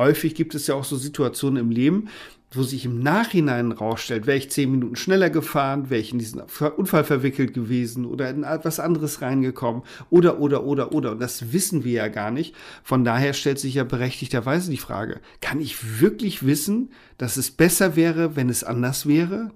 häufig gibt es ja auch so Situationen im Leben, wo sich im Nachhinein rausstellt, wäre ich zehn Minuten schneller gefahren, wäre ich in diesen Unfall verwickelt gewesen oder in etwas anderes reingekommen oder, oder, oder, oder. Und das wissen wir ja gar nicht. Von daher stellt sich ja berechtigterweise die Frage, kann ich wirklich wissen, dass es besser wäre, wenn es anders wäre?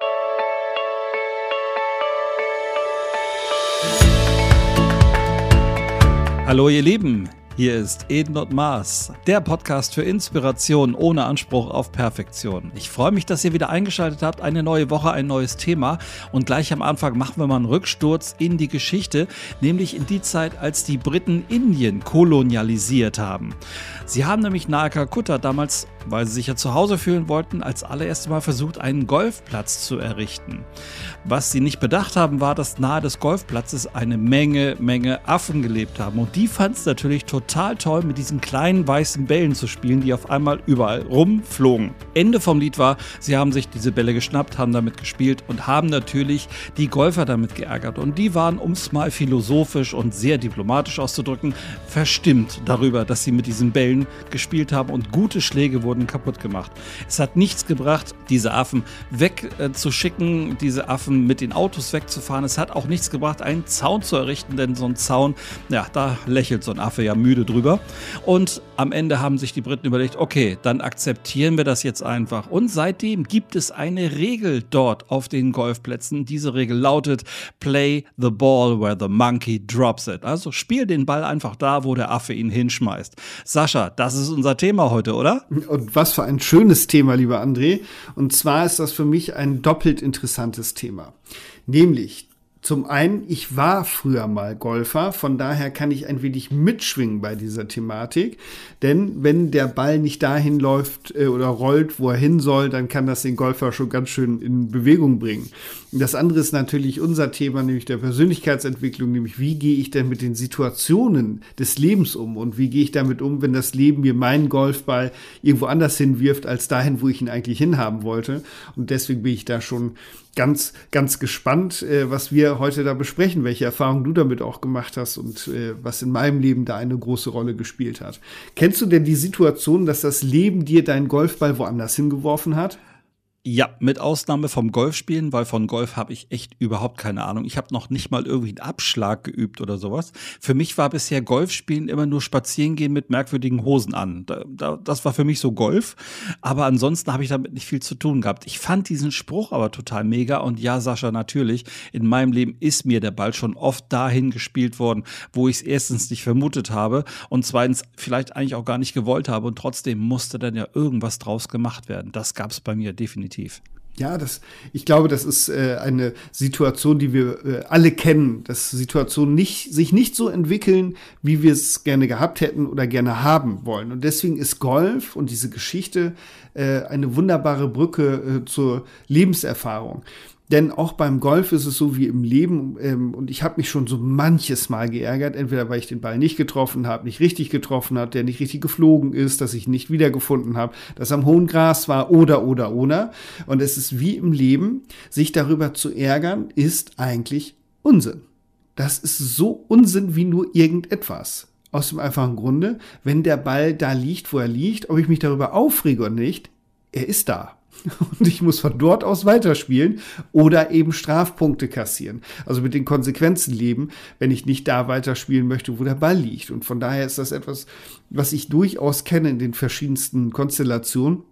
Hallo ihr Lieben, hier ist Eden und Mars, der Podcast für Inspiration ohne Anspruch auf Perfektion. Ich freue mich, dass ihr wieder eingeschaltet habt. Eine neue Woche, ein neues Thema. Und gleich am Anfang machen wir mal einen Rücksturz in die Geschichte, nämlich in die Zeit, als die Briten Indien kolonialisiert haben. Sie haben nämlich nahe Kalkutta damals, weil sie sich ja zu Hause fühlen wollten, als allererstes Mal versucht, einen Golfplatz zu errichten. Was sie nicht bedacht haben, war, dass nahe des Golfplatzes eine Menge, Menge Affen gelebt haben. Und die fanden es natürlich total toll, mit diesen kleinen weißen Bällen zu spielen, die auf einmal überall rumflogen. Ende vom Lied war, sie haben sich diese Bälle geschnappt, haben damit gespielt und haben natürlich die Golfer damit geärgert. Und die waren, um es mal philosophisch und sehr diplomatisch auszudrücken, verstimmt darüber, dass sie mit diesen Bällen Bällen gespielt haben und gute Schläge wurden kaputt gemacht. Es hat nichts gebracht, diese Affen wegzuschicken, äh, diese Affen mit den Autos wegzufahren. Es hat auch nichts gebracht, einen Zaun zu errichten, denn so ein Zaun, ja, da lächelt so ein Affe ja müde drüber. Und am Ende haben sich die Briten überlegt, okay, dann akzeptieren wir das jetzt einfach. Und seitdem gibt es eine Regel dort auf den Golfplätzen. Diese Regel lautet, play the ball where the monkey drops it. Also spiel den Ball einfach da, wo der Affe ihn hinschmeißt. Sascha, das ist unser Thema heute, oder? Und was für ein schönes Thema, lieber André. Und zwar ist das für mich ein doppelt interessantes Thema. Nämlich zum einen, ich war früher mal Golfer, von daher kann ich ein wenig mitschwingen bei dieser Thematik. Denn wenn der Ball nicht dahin läuft äh, oder rollt, wo er hin soll, dann kann das den Golfer schon ganz schön in Bewegung bringen. Das andere ist natürlich unser Thema, nämlich der Persönlichkeitsentwicklung, nämlich wie gehe ich denn mit den Situationen des Lebens um und wie gehe ich damit um, wenn das Leben mir meinen Golfball irgendwo anders hinwirft, als dahin, wo ich ihn eigentlich hinhaben wollte. Und deswegen bin ich da schon ganz, ganz gespannt, äh, was wir heute da besprechen, welche Erfahrungen du damit auch gemacht hast und äh, was in meinem Leben da eine große Rolle gespielt hat. Kennst du denn die Situation, dass das Leben dir deinen Golfball woanders hingeworfen hat? Ja, mit Ausnahme vom Golfspielen, weil von Golf habe ich echt überhaupt keine Ahnung. Ich habe noch nicht mal irgendwie einen Abschlag geübt oder sowas. Für mich war bisher Golfspielen immer nur Spazierengehen mit merkwürdigen Hosen an. Da, da, das war für mich so Golf. Aber ansonsten habe ich damit nicht viel zu tun gehabt. Ich fand diesen Spruch aber total mega. Und ja, Sascha, natürlich, in meinem Leben ist mir der Ball schon oft dahin gespielt worden, wo ich es erstens nicht vermutet habe und zweitens vielleicht eigentlich auch gar nicht gewollt habe. Und trotzdem musste dann ja irgendwas draus gemacht werden. Das gab es bei mir definitiv definitiv. Ja, das, ich glaube, das ist äh, eine Situation, die wir äh, alle kennen, dass Situationen nicht, sich nicht so entwickeln, wie wir es gerne gehabt hätten oder gerne haben wollen. Und deswegen ist Golf und diese Geschichte äh, eine wunderbare Brücke äh, zur Lebenserfahrung. Denn auch beim Golf ist es so wie im Leben, ähm, und ich habe mich schon so manches Mal geärgert, entweder weil ich den Ball nicht getroffen habe, nicht richtig getroffen habe, der nicht richtig geflogen ist, dass ich ihn nicht wiedergefunden habe, dass am hohen Gras war oder oder oder. Und es ist wie im Leben, sich darüber zu ärgern, ist eigentlich Unsinn. Das ist so Unsinn wie nur irgendetwas. Aus dem einfachen Grunde, wenn der Ball da liegt, wo er liegt, ob ich mich darüber aufrege oder nicht, er ist da. und ich muss von dort aus weiterspielen oder eben Strafpunkte kassieren. Also mit den Konsequenzen leben, wenn ich nicht da weiterspielen möchte, wo der Ball liegt. Und von daher ist das etwas, was ich durchaus kenne in den verschiedensten Konstellationen.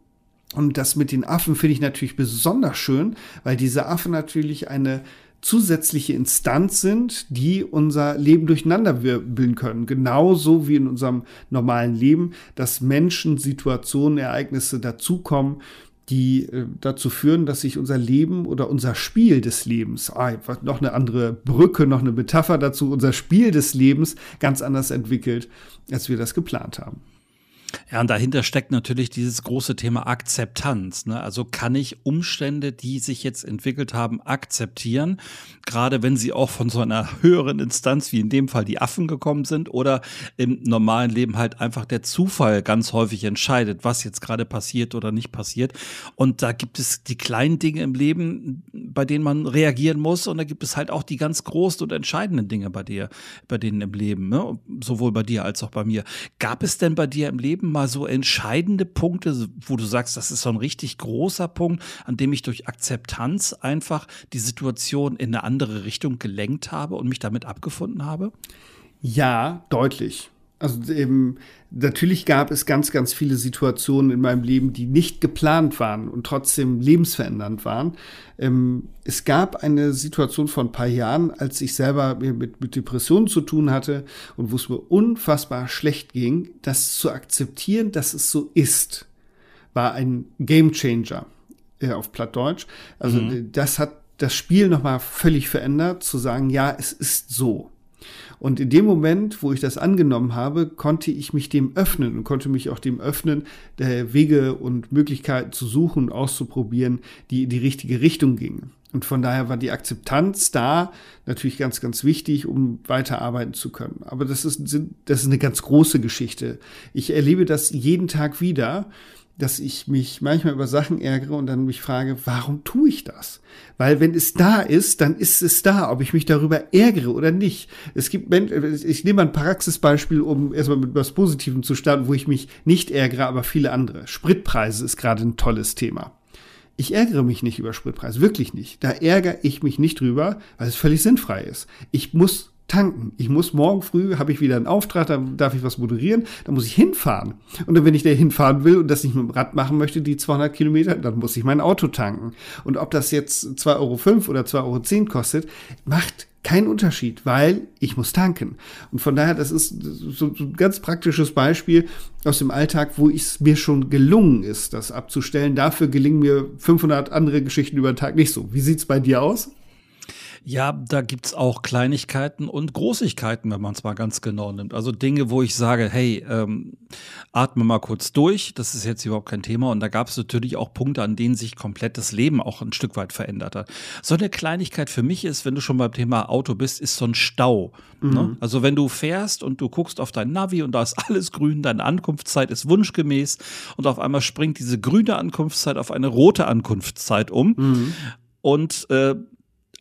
Und das mit den Affen finde ich natürlich besonders schön, weil diese Affen natürlich eine zusätzliche Instanz sind, die unser Leben durcheinander wirbeln können. Genauso wie in unserem normalen Leben, dass Menschen, Situationen, Ereignisse dazukommen, die äh, dazu führen, dass sich unser Leben oder unser Spiel des Lebens, ah, noch eine andere Brücke, noch eine Metapher dazu, unser Spiel des Lebens ganz anders entwickelt, als wir das geplant haben. Ja, und dahinter steckt natürlich dieses große Thema Akzeptanz. Ne? Also kann ich Umstände, die sich jetzt entwickelt haben, akzeptieren, gerade wenn sie auch von so einer höheren Instanz wie in dem Fall die Affen gekommen sind oder im normalen Leben halt einfach der Zufall ganz häufig entscheidet, was jetzt gerade passiert oder nicht passiert. Und da gibt es die kleinen Dinge im Leben, bei denen man reagieren muss, und da gibt es halt auch die ganz großen und entscheidenden Dinge bei dir, bei denen im Leben, ne? sowohl bei dir als auch bei mir. Gab es denn bei dir im Leben mal mal so entscheidende Punkte, wo du sagst, das ist so ein richtig großer Punkt, an dem ich durch Akzeptanz einfach die Situation in eine andere Richtung gelenkt habe und mich damit abgefunden habe? Ja, deutlich. Also eben, natürlich gab es ganz, ganz viele Situationen in meinem Leben, die nicht geplant waren und trotzdem lebensverändernd waren. Ähm, es gab eine Situation vor ein paar Jahren, als ich selber mit, mit Depressionen zu tun hatte und wo es mir unfassbar schlecht ging, das zu akzeptieren, dass es so ist, war ein Game Changer äh, auf Plattdeutsch. Also mhm. das hat das Spiel nochmal völlig verändert, zu sagen, ja, es ist so. Und in dem Moment, wo ich das angenommen habe, konnte ich mich dem öffnen und konnte mich auch dem öffnen, Wege und Möglichkeiten zu suchen und auszuprobieren, die in die richtige Richtung gingen. Und von daher war die Akzeptanz da natürlich ganz, ganz wichtig, um weiterarbeiten zu können. Aber das ist, das ist eine ganz große Geschichte. Ich erlebe das jeden Tag wieder dass ich mich manchmal über Sachen ärgere und dann mich frage, warum tue ich das? Weil wenn es da ist, dann ist es da, ob ich mich darüber ärgere oder nicht. Es gibt ich nehme ein Praxisbeispiel, um erstmal mit was Positivem zu starten, wo ich mich nicht ärgere, aber viele andere. Spritpreise ist gerade ein tolles Thema. Ich ärgere mich nicht über Spritpreise, wirklich nicht. Da ärgere ich mich nicht drüber, weil es völlig sinnfrei ist. Ich muss tanken. Ich muss morgen früh, habe ich wieder einen Auftrag, da darf ich was moderieren, da muss ich hinfahren. Und dann, wenn ich da hinfahren will und das nicht mit dem Rad machen möchte, die 200 Kilometer, dann muss ich mein Auto tanken. Und ob das jetzt 2,05 Euro oder 2,10 Euro kostet, macht keinen Unterschied, weil ich muss tanken. Und von daher, das ist so, ein ganz praktisches Beispiel aus dem Alltag, wo es mir schon gelungen ist, das abzustellen. Dafür gelingen mir 500 andere Geschichten über den Tag nicht so. Wie sieht's bei dir aus? Ja, da gibt's auch Kleinigkeiten und Großigkeiten, wenn man es mal ganz genau nimmt. Also Dinge, wo ich sage, hey, ähm, atme mal kurz durch, das ist jetzt überhaupt kein Thema. Und da gab es natürlich auch Punkte, an denen sich komplett das Leben auch ein Stück weit verändert hat. So eine Kleinigkeit für mich ist, wenn du schon beim Thema Auto bist, ist so ein Stau. Ne? Mhm. Ne? Also wenn du fährst und du guckst auf dein Navi und da ist alles grün, deine Ankunftszeit ist wunschgemäß und auf einmal springt diese grüne Ankunftszeit auf eine rote Ankunftszeit um. Mhm. Und äh,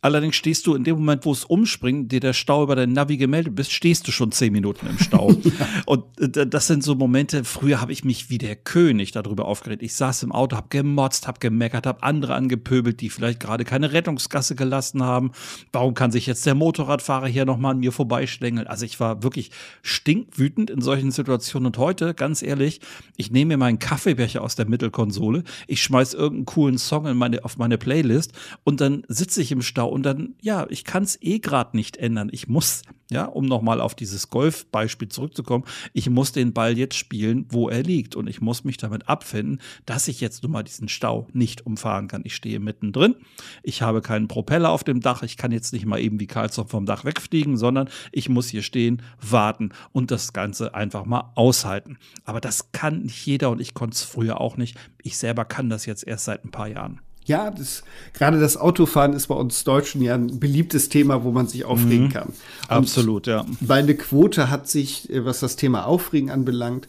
Allerdings stehst du in dem Moment, wo es umspringt, dir der Stau über dein Navi gemeldet bist, stehst du schon zehn Minuten im Stau. Und äh, das sind so Momente, früher habe ich mich wie der König darüber aufgeregt. Ich saß im Auto, habe gemotzt, habe gemeckert, habe andere angepöbelt, die vielleicht gerade keine Rettungsgasse gelassen haben. Warum kann sich jetzt der Motorradfahrer hier nochmal an mir vorbeischlängeln? Also ich war wirklich stinkwütend in solchen Situationen. Und heute, ganz ehrlich, ich nehme mir meinen Kaffeebecher aus der Mittelkonsole, ich schmeiß irgendeinen coolen Song in meine, auf meine Playlist und dann sitze ich im Stau und dann, ja, ich kann es eh gerade nicht ändern. Ich muss, ja, um nochmal auf dieses Golf-Beispiel zurückzukommen, ich muss den Ball jetzt spielen, wo er liegt. Und ich muss mich damit abfinden, dass ich jetzt nun mal diesen Stau nicht umfahren kann. Ich stehe mittendrin, ich habe keinen Propeller auf dem Dach, ich kann jetzt nicht mal eben wie Karlsson vom Dach wegfliegen, sondern ich muss hier stehen, warten und das Ganze einfach mal aushalten. Aber das kann nicht jeder und ich konnte es früher auch nicht. Ich selber kann das jetzt erst seit ein paar Jahren. Ja, das, gerade das Autofahren ist bei uns Deutschen ja ein beliebtes Thema, wo man sich aufregen mhm. kann. Und Absolut, ja. Meine Quote hat sich, äh, was das Thema Aufregen anbelangt,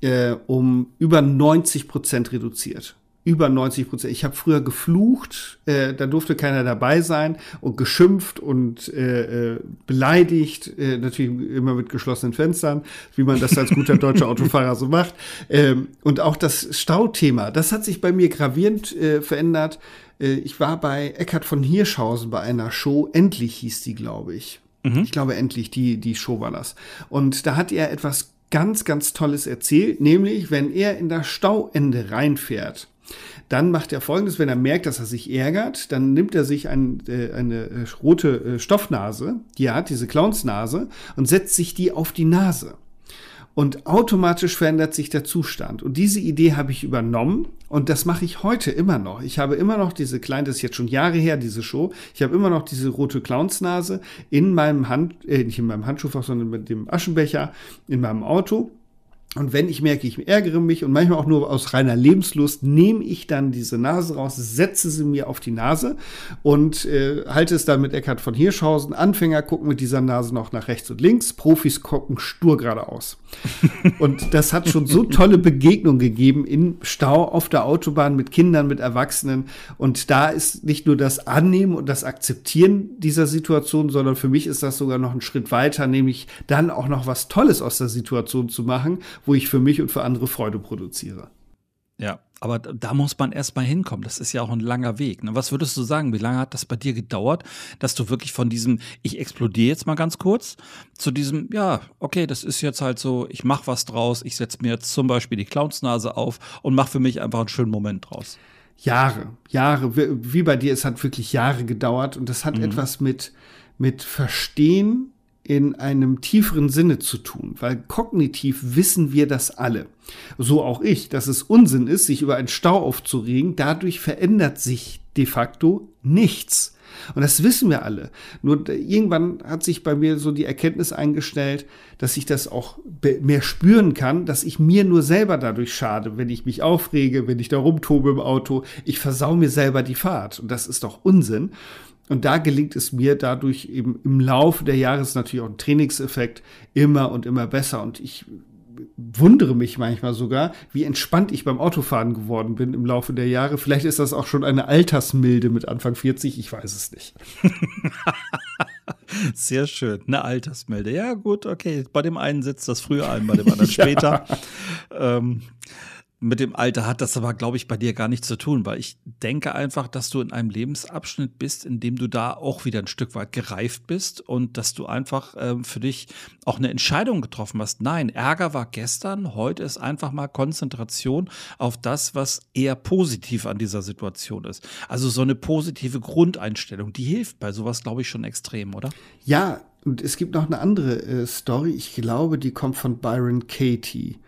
äh, um über 90 Prozent reduziert über 90 Prozent. Ich habe früher geflucht, äh, da durfte keiner dabei sein und geschimpft und äh, äh, beleidigt, äh, natürlich immer mit geschlossenen Fenstern, wie man das als guter deutscher Autofahrer so macht. Ähm, und auch das Stauthema, das hat sich bei mir gravierend äh, verändert. Äh, ich war bei Eckhard von Hirschhausen bei einer Show, endlich hieß die, glaube ich. Mhm. Ich glaube, endlich, die, die Show war das. Und da hat er etwas ganz, ganz Tolles erzählt, nämlich wenn er in das Stauende reinfährt, dann macht er folgendes, wenn er merkt, dass er sich ärgert, dann nimmt er sich ein, äh, eine äh, rote äh, Stoffnase, die er hat, diese Clownsnase, und setzt sich die auf die Nase. Und automatisch verändert sich der Zustand. Und diese Idee habe ich übernommen und das mache ich heute immer noch. Ich habe immer noch diese kleine, das ist jetzt schon Jahre her, diese Show. Ich habe immer noch diese rote Clownsnase in meinem Hand, äh, nicht in meinem Handschuhfach, sondern mit dem Aschenbecher in meinem Auto. Und wenn ich merke, ich ärgere mich und manchmal auch nur aus reiner Lebenslust, nehme ich dann diese Nase raus, setze sie mir auf die Nase und äh, halte es dann mit Eckhard von Hirschhausen. Anfänger gucken mit dieser Nase noch nach rechts und links, Profis gucken stur geradeaus. und das hat schon so tolle Begegnungen gegeben im Stau auf der Autobahn mit Kindern, mit Erwachsenen. Und da ist nicht nur das Annehmen und das Akzeptieren dieser Situation, sondern für mich ist das sogar noch ein Schritt weiter, nämlich dann auch noch was Tolles aus der Situation zu machen wo ich für mich und für andere Freude produziere. Ja, aber da muss man erst mal hinkommen. Das ist ja auch ein langer Weg. Ne? Was würdest du sagen? Wie lange hat das bei dir gedauert, dass du wirklich von diesem, ich explodiere jetzt mal ganz kurz, zu diesem, ja, okay, das ist jetzt halt so, ich mache was draus, ich setze mir jetzt zum Beispiel die Clownsnase auf und mache für mich einfach einen schönen Moment draus. Jahre, Jahre, wie bei dir, es hat wirklich Jahre gedauert und das hat mhm. etwas mit, mit Verstehen in einem tieferen Sinne zu tun, weil kognitiv wissen wir das alle. So auch ich, dass es Unsinn ist, sich über einen Stau aufzuregen. Dadurch verändert sich de facto nichts. Und das wissen wir alle. Nur irgendwann hat sich bei mir so die Erkenntnis eingestellt, dass ich das auch mehr spüren kann, dass ich mir nur selber dadurch schade, wenn ich mich aufrege, wenn ich da rumtobe im Auto. Ich versau mir selber die Fahrt. Und das ist doch Unsinn. Und da gelingt es mir dadurch eben im Laufe der Jahre, ist natürlich auch ein Trainingseffekt, immer und immer besser. Und ich wundere mich manchmal sogar, wie entspannt ich beim Autofahren geworden bin im Laufe der Jahre. Vielleicht ist das auch schon eine Altersmilde mit Anfang 40, ich weiß es nicht. Sehr schön, eine Altersmilde. Ja, gut, okay. Bei dem einen sitzt das früher ein, bei dem anderen später. ja. ähm, mit dem Alter hat das aber, glaube ich, bei dir gar nichts zu tun, weil ich denke einfach, dass du in einem Lebensabschnitt bist, in dem du da auch wieder ein Stück weit gereift bist und dass du einfach ähm, für dich auch eine Entscheidung getroffen hast. Nein, Ärger war gestern, heute ist einfach mal Konzentration auf das, was eher positiv an dieser Situation ist. Also so eine positive Grundeinstellung, die hilft bei sowas, glaube ich, schon extrem, oder? Ja, und es gibt noch eine andere äh, Story, ich glaube, die kommt von Byron Katie.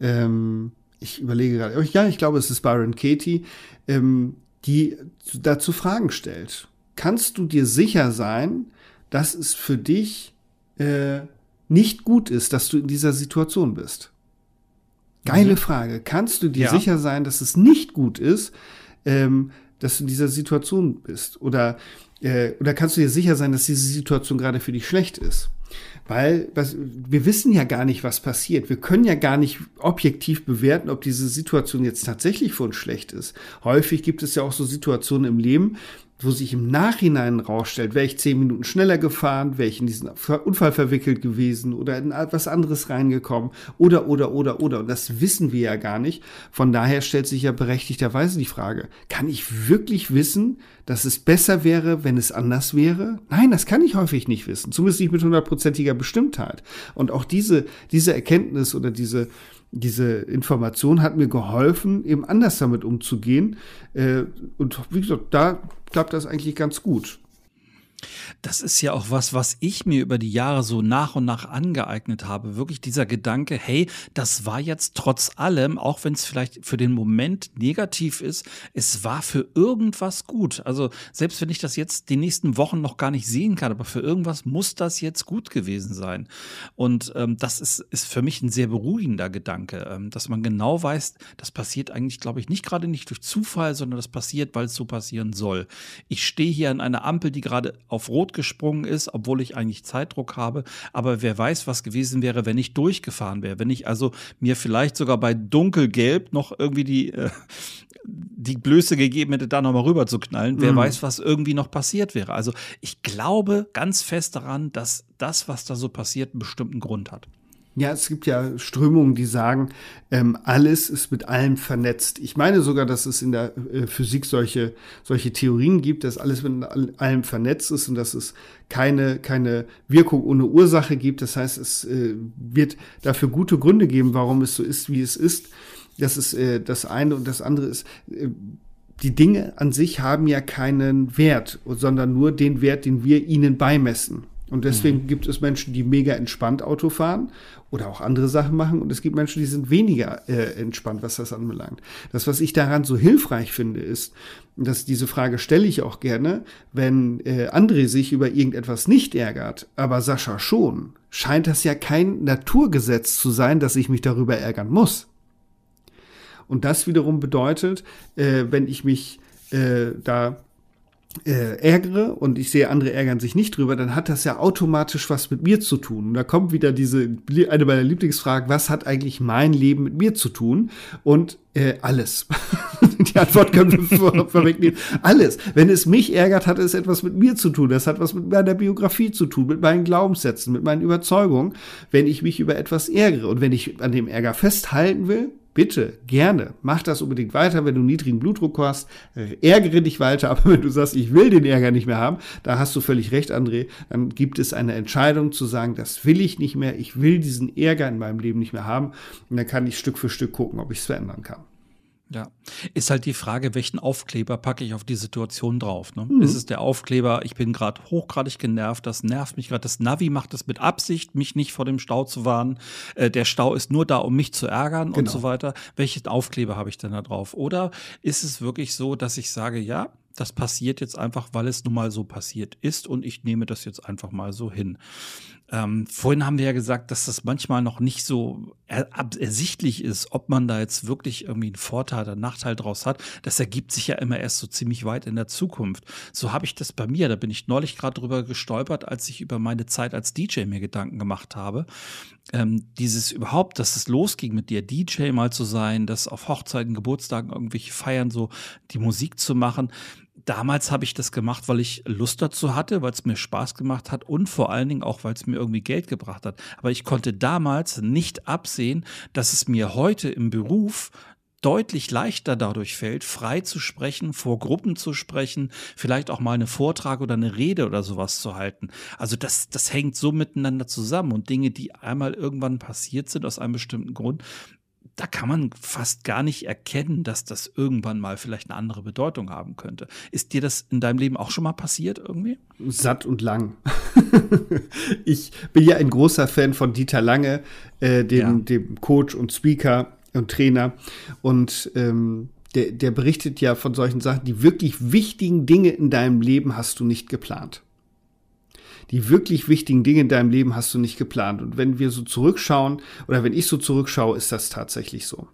Ähm ich überlege gerade, ja, ich glaube, es ist Byron Katie, ähm, die dazu Fragen stellt. Kannst du dir sicher sein, dass es für dich äh, nicht gut ist, dass du in dieser Situation bist? Geile mhm. Frage. Kannst du dir ja. sicher sein, dass es nicht gut ist, ähm, dass du in dieser Situation bist? Oder, äh, oder kannst du dir sicher sein, dass diese Situation gerade für dich schlecht ist? Weil was, wir wissen ja gar nicht, was passiert. Wir können ja gar nicht objektiv bewerten, ob diese Situation jetzt tatsächlich für uns schlecht ist. Häufig gibt es ja auch so Situationen im Leben, wo sich im Nachhinein rausstellt, wäre ich zehn Minuten schneller gefahren, wäre ich in diesen Unfall verwickelt gewesen oder in etwas anderes reingekommen oder, oder, oder, oder. Und das wissen wir ja gar nicht. Von daher stellt sich ja berechtigterweise die Frage, kann ich wirklich wissen, dass es besser wäre, wenn es anders wäre? Nein, das kann ich häufig nicht wissen. Zumindest nicht mit hundertprozentiger Bestimmtheit. Und auch diese, diese Erkenntnis oder diese, diese Information hat mir geholfen, eben anders damit umzugehen. Äh, und wie gesagt, da klappt das eigentlich ganz gut. Das ist ja auch was, was ich mir über die Jahre so nach und nach angeeignet habe. Wirklich dieser Gedanke, hey, das war jetzt trotz allem, auch wenn es vielleicht für den Moment negativ ist, es war für irgendwas gut. Also selbst wenn ich das jetzt die nächsten Wochen noch gar nicht sehen kann, aber für irgendwas muss das jetzt gut gewesen sein. Und ähm, das ist, ist für mich ein sehr beruhigender Gedanke, ähm, dass man genau weiß, das passiert eigentlich, glaube ich, nicht gerade nicht durch Zufall, sondern das passiert, weil es so passieren soll. Ich stehe hier an einer Ampel, die gerade auf Rot gesprungen ist, obwohl ich eigentlich Zeitdruck habe. Aber wer weiß, was gewesen wäre, wenn ich durchgefahren wäre. Wenn ich also mir vielleicht sogar bei dunkelgelb noch irgendwie die, äh, die Blöße gegeben hätte, da nochmal rüber zu knallen. Wer mhm. weiß, was irgendwie noch passiert wäre. Also ich glaube ganz fest daran, dass das, was da so passiert, einen bestimmten Grund hat. Ja, es gibt ja Strömungen, die sagen, ähm, alles ist mit allem vernetzt. Ich meine sogar, dass es in der äh, Physik solche, solche Theorien gibt, dass alles mit allem vernetzt ist und dass es keine, keine Wirkung ohne Ursache gibt. Das heißt, es äh, wird dafür gute Gründe geben, warum es so ist, wie es ist. Das ist äh, das eine und das andere ist, äh, die Dinge an sich haben ja keinen Wert, sondern nur den Wert, den wir ihnen beimessen. Und deswegen mhm. gibt es Menschen, die mega entspannt Auto fahren oder auch andere Sachen machen. Und es gibt Menschen, die sind weniger äh, entspannt, was das anbelangt. Das, was ich daran so hilfreich finde, ist, dass diese Frage stelle ich auch gerne, wenn äh, André sich über irgendetwas nicht ärgert, aber Sascha schon, scheint das ja kein Naturgesetz zu sein, dass ich mich darüber ärgern muss. Und das wiederum bedeutet, äh, wenn ich mich äh, da äh, ärgere und ich sehe, andere ärgern sich nicht drüber, dann hat das ja automatisch was mit mir zu tun. Und da kommt wieder diese, eine meiner Lieblingsfragen, was hat eigentlich mein Leben mit mir zu tun? Und äh, alles. Die Antwort können wir vorwegnehmen. Alles. Wenn es mich ärgert, hat es etwas mit mir zu tun. Das hat was mit meiner Biografie zu tun, mit meinen Glaubenssätzen, mit meinen Überzeugungen, wenn ich mich über etwas ärgere. Und wenn ich an dem Ärger festhalten will, bitte, gerne, mach das unbedingt weiter, wenn du niedrigen Blutdruck hast, ärgere dich weiter, aber wenn du sagst, ich will den Ärger nicht mehr haben, da hast du völlig recht, André, dann gibt es eine Entscheidung zu sagen, das will ich nicht mehr, ich will diesen Ärger in meinem Leben nicht mehr haben. Und dann kann ich Stück für Stück gucken, ob ich es verändern kann. Ja, ist halt die Frage, welchen Aufkleber packe ich auf die Situation drauf. Ne? Mhm. Ist es der Aufkleber, ich bin gerade hochgradig genervt, das nervt mich gerade. Das Navi macht es mit Absicht, mich nicht vor dem Stau zu warnen. Äh, der Stau ist nur da, um mich zu ärgern genau. und so weiter. Welchen Aufkleber habe ich denn da drauf? Oder ist es wirklich so, dass ich sage, ja, das passiert jetzt einfach, weil es nun mal so passiert ist und ich nehme das jetzt einfach mal so hin. Ähm, vorhin haben wir ja gesagt, dass das manchmal noch nicht so er ersichtlich ist, ob man da jetzt wirklich irgendwie einen Vorteil oder Nachteil draus hat. Das ergibt sich ja immer erst so ziemlich weit in der Zukunft. So habe ich das bei mir. Da bin ich neulich gerade drüber gestolpert, als ich über meine Zeit als DJ mir Gedanken gemacht habe. Ähm, dieses überhaupt, dass es losging mit dir, DJ mal zu sein, das auf Hochzeiten, Geburtstagen, irgendwelche Feiern so die Musik zu machen damals habe ich das gemacht, weil ich Lust dazu hatte, weil es mir Spaß gemacht hat und vor allen Dingen auch, weil es mir irgendwie Geld gebracht hat. Aber ich konnte damals nicht absehen, dass es mir heute im Beruf deutlich leichter dadurch fällt, frei zu sprechen, vor Gruppen zu sprechen, vielleicht auch mal eine Vortrag oder eine Rede oder sowas zu halten. Also das, das hängt so miteinander zusammen und Dinge, die einmal irgendwann passiert sind aus einem bestimmten Grund, da kann man fast gar nicht erkennen, dass das irgendwann mal vielleicht eine andere Bedeutung haben könnte. Ist dir das in deinem Leben auch schon mal passiert irgendwie? Satt und lang. ich bin ja ein großer Fan von Dieter Lange, äh, dem, ja. dem Coach und Speaker und Trainer. Und ähm, der, der berichtet ja von solchen Sachen, die wirklich wichtigen Dinge in deinem Leben hast du nicht geplant die wirklich wichtigen Dinge in deinem Leben hast du nicht geplant. Und wenn wir so zurückschauen oder wenn ich so zurückschaue, ist das tatsächlich so.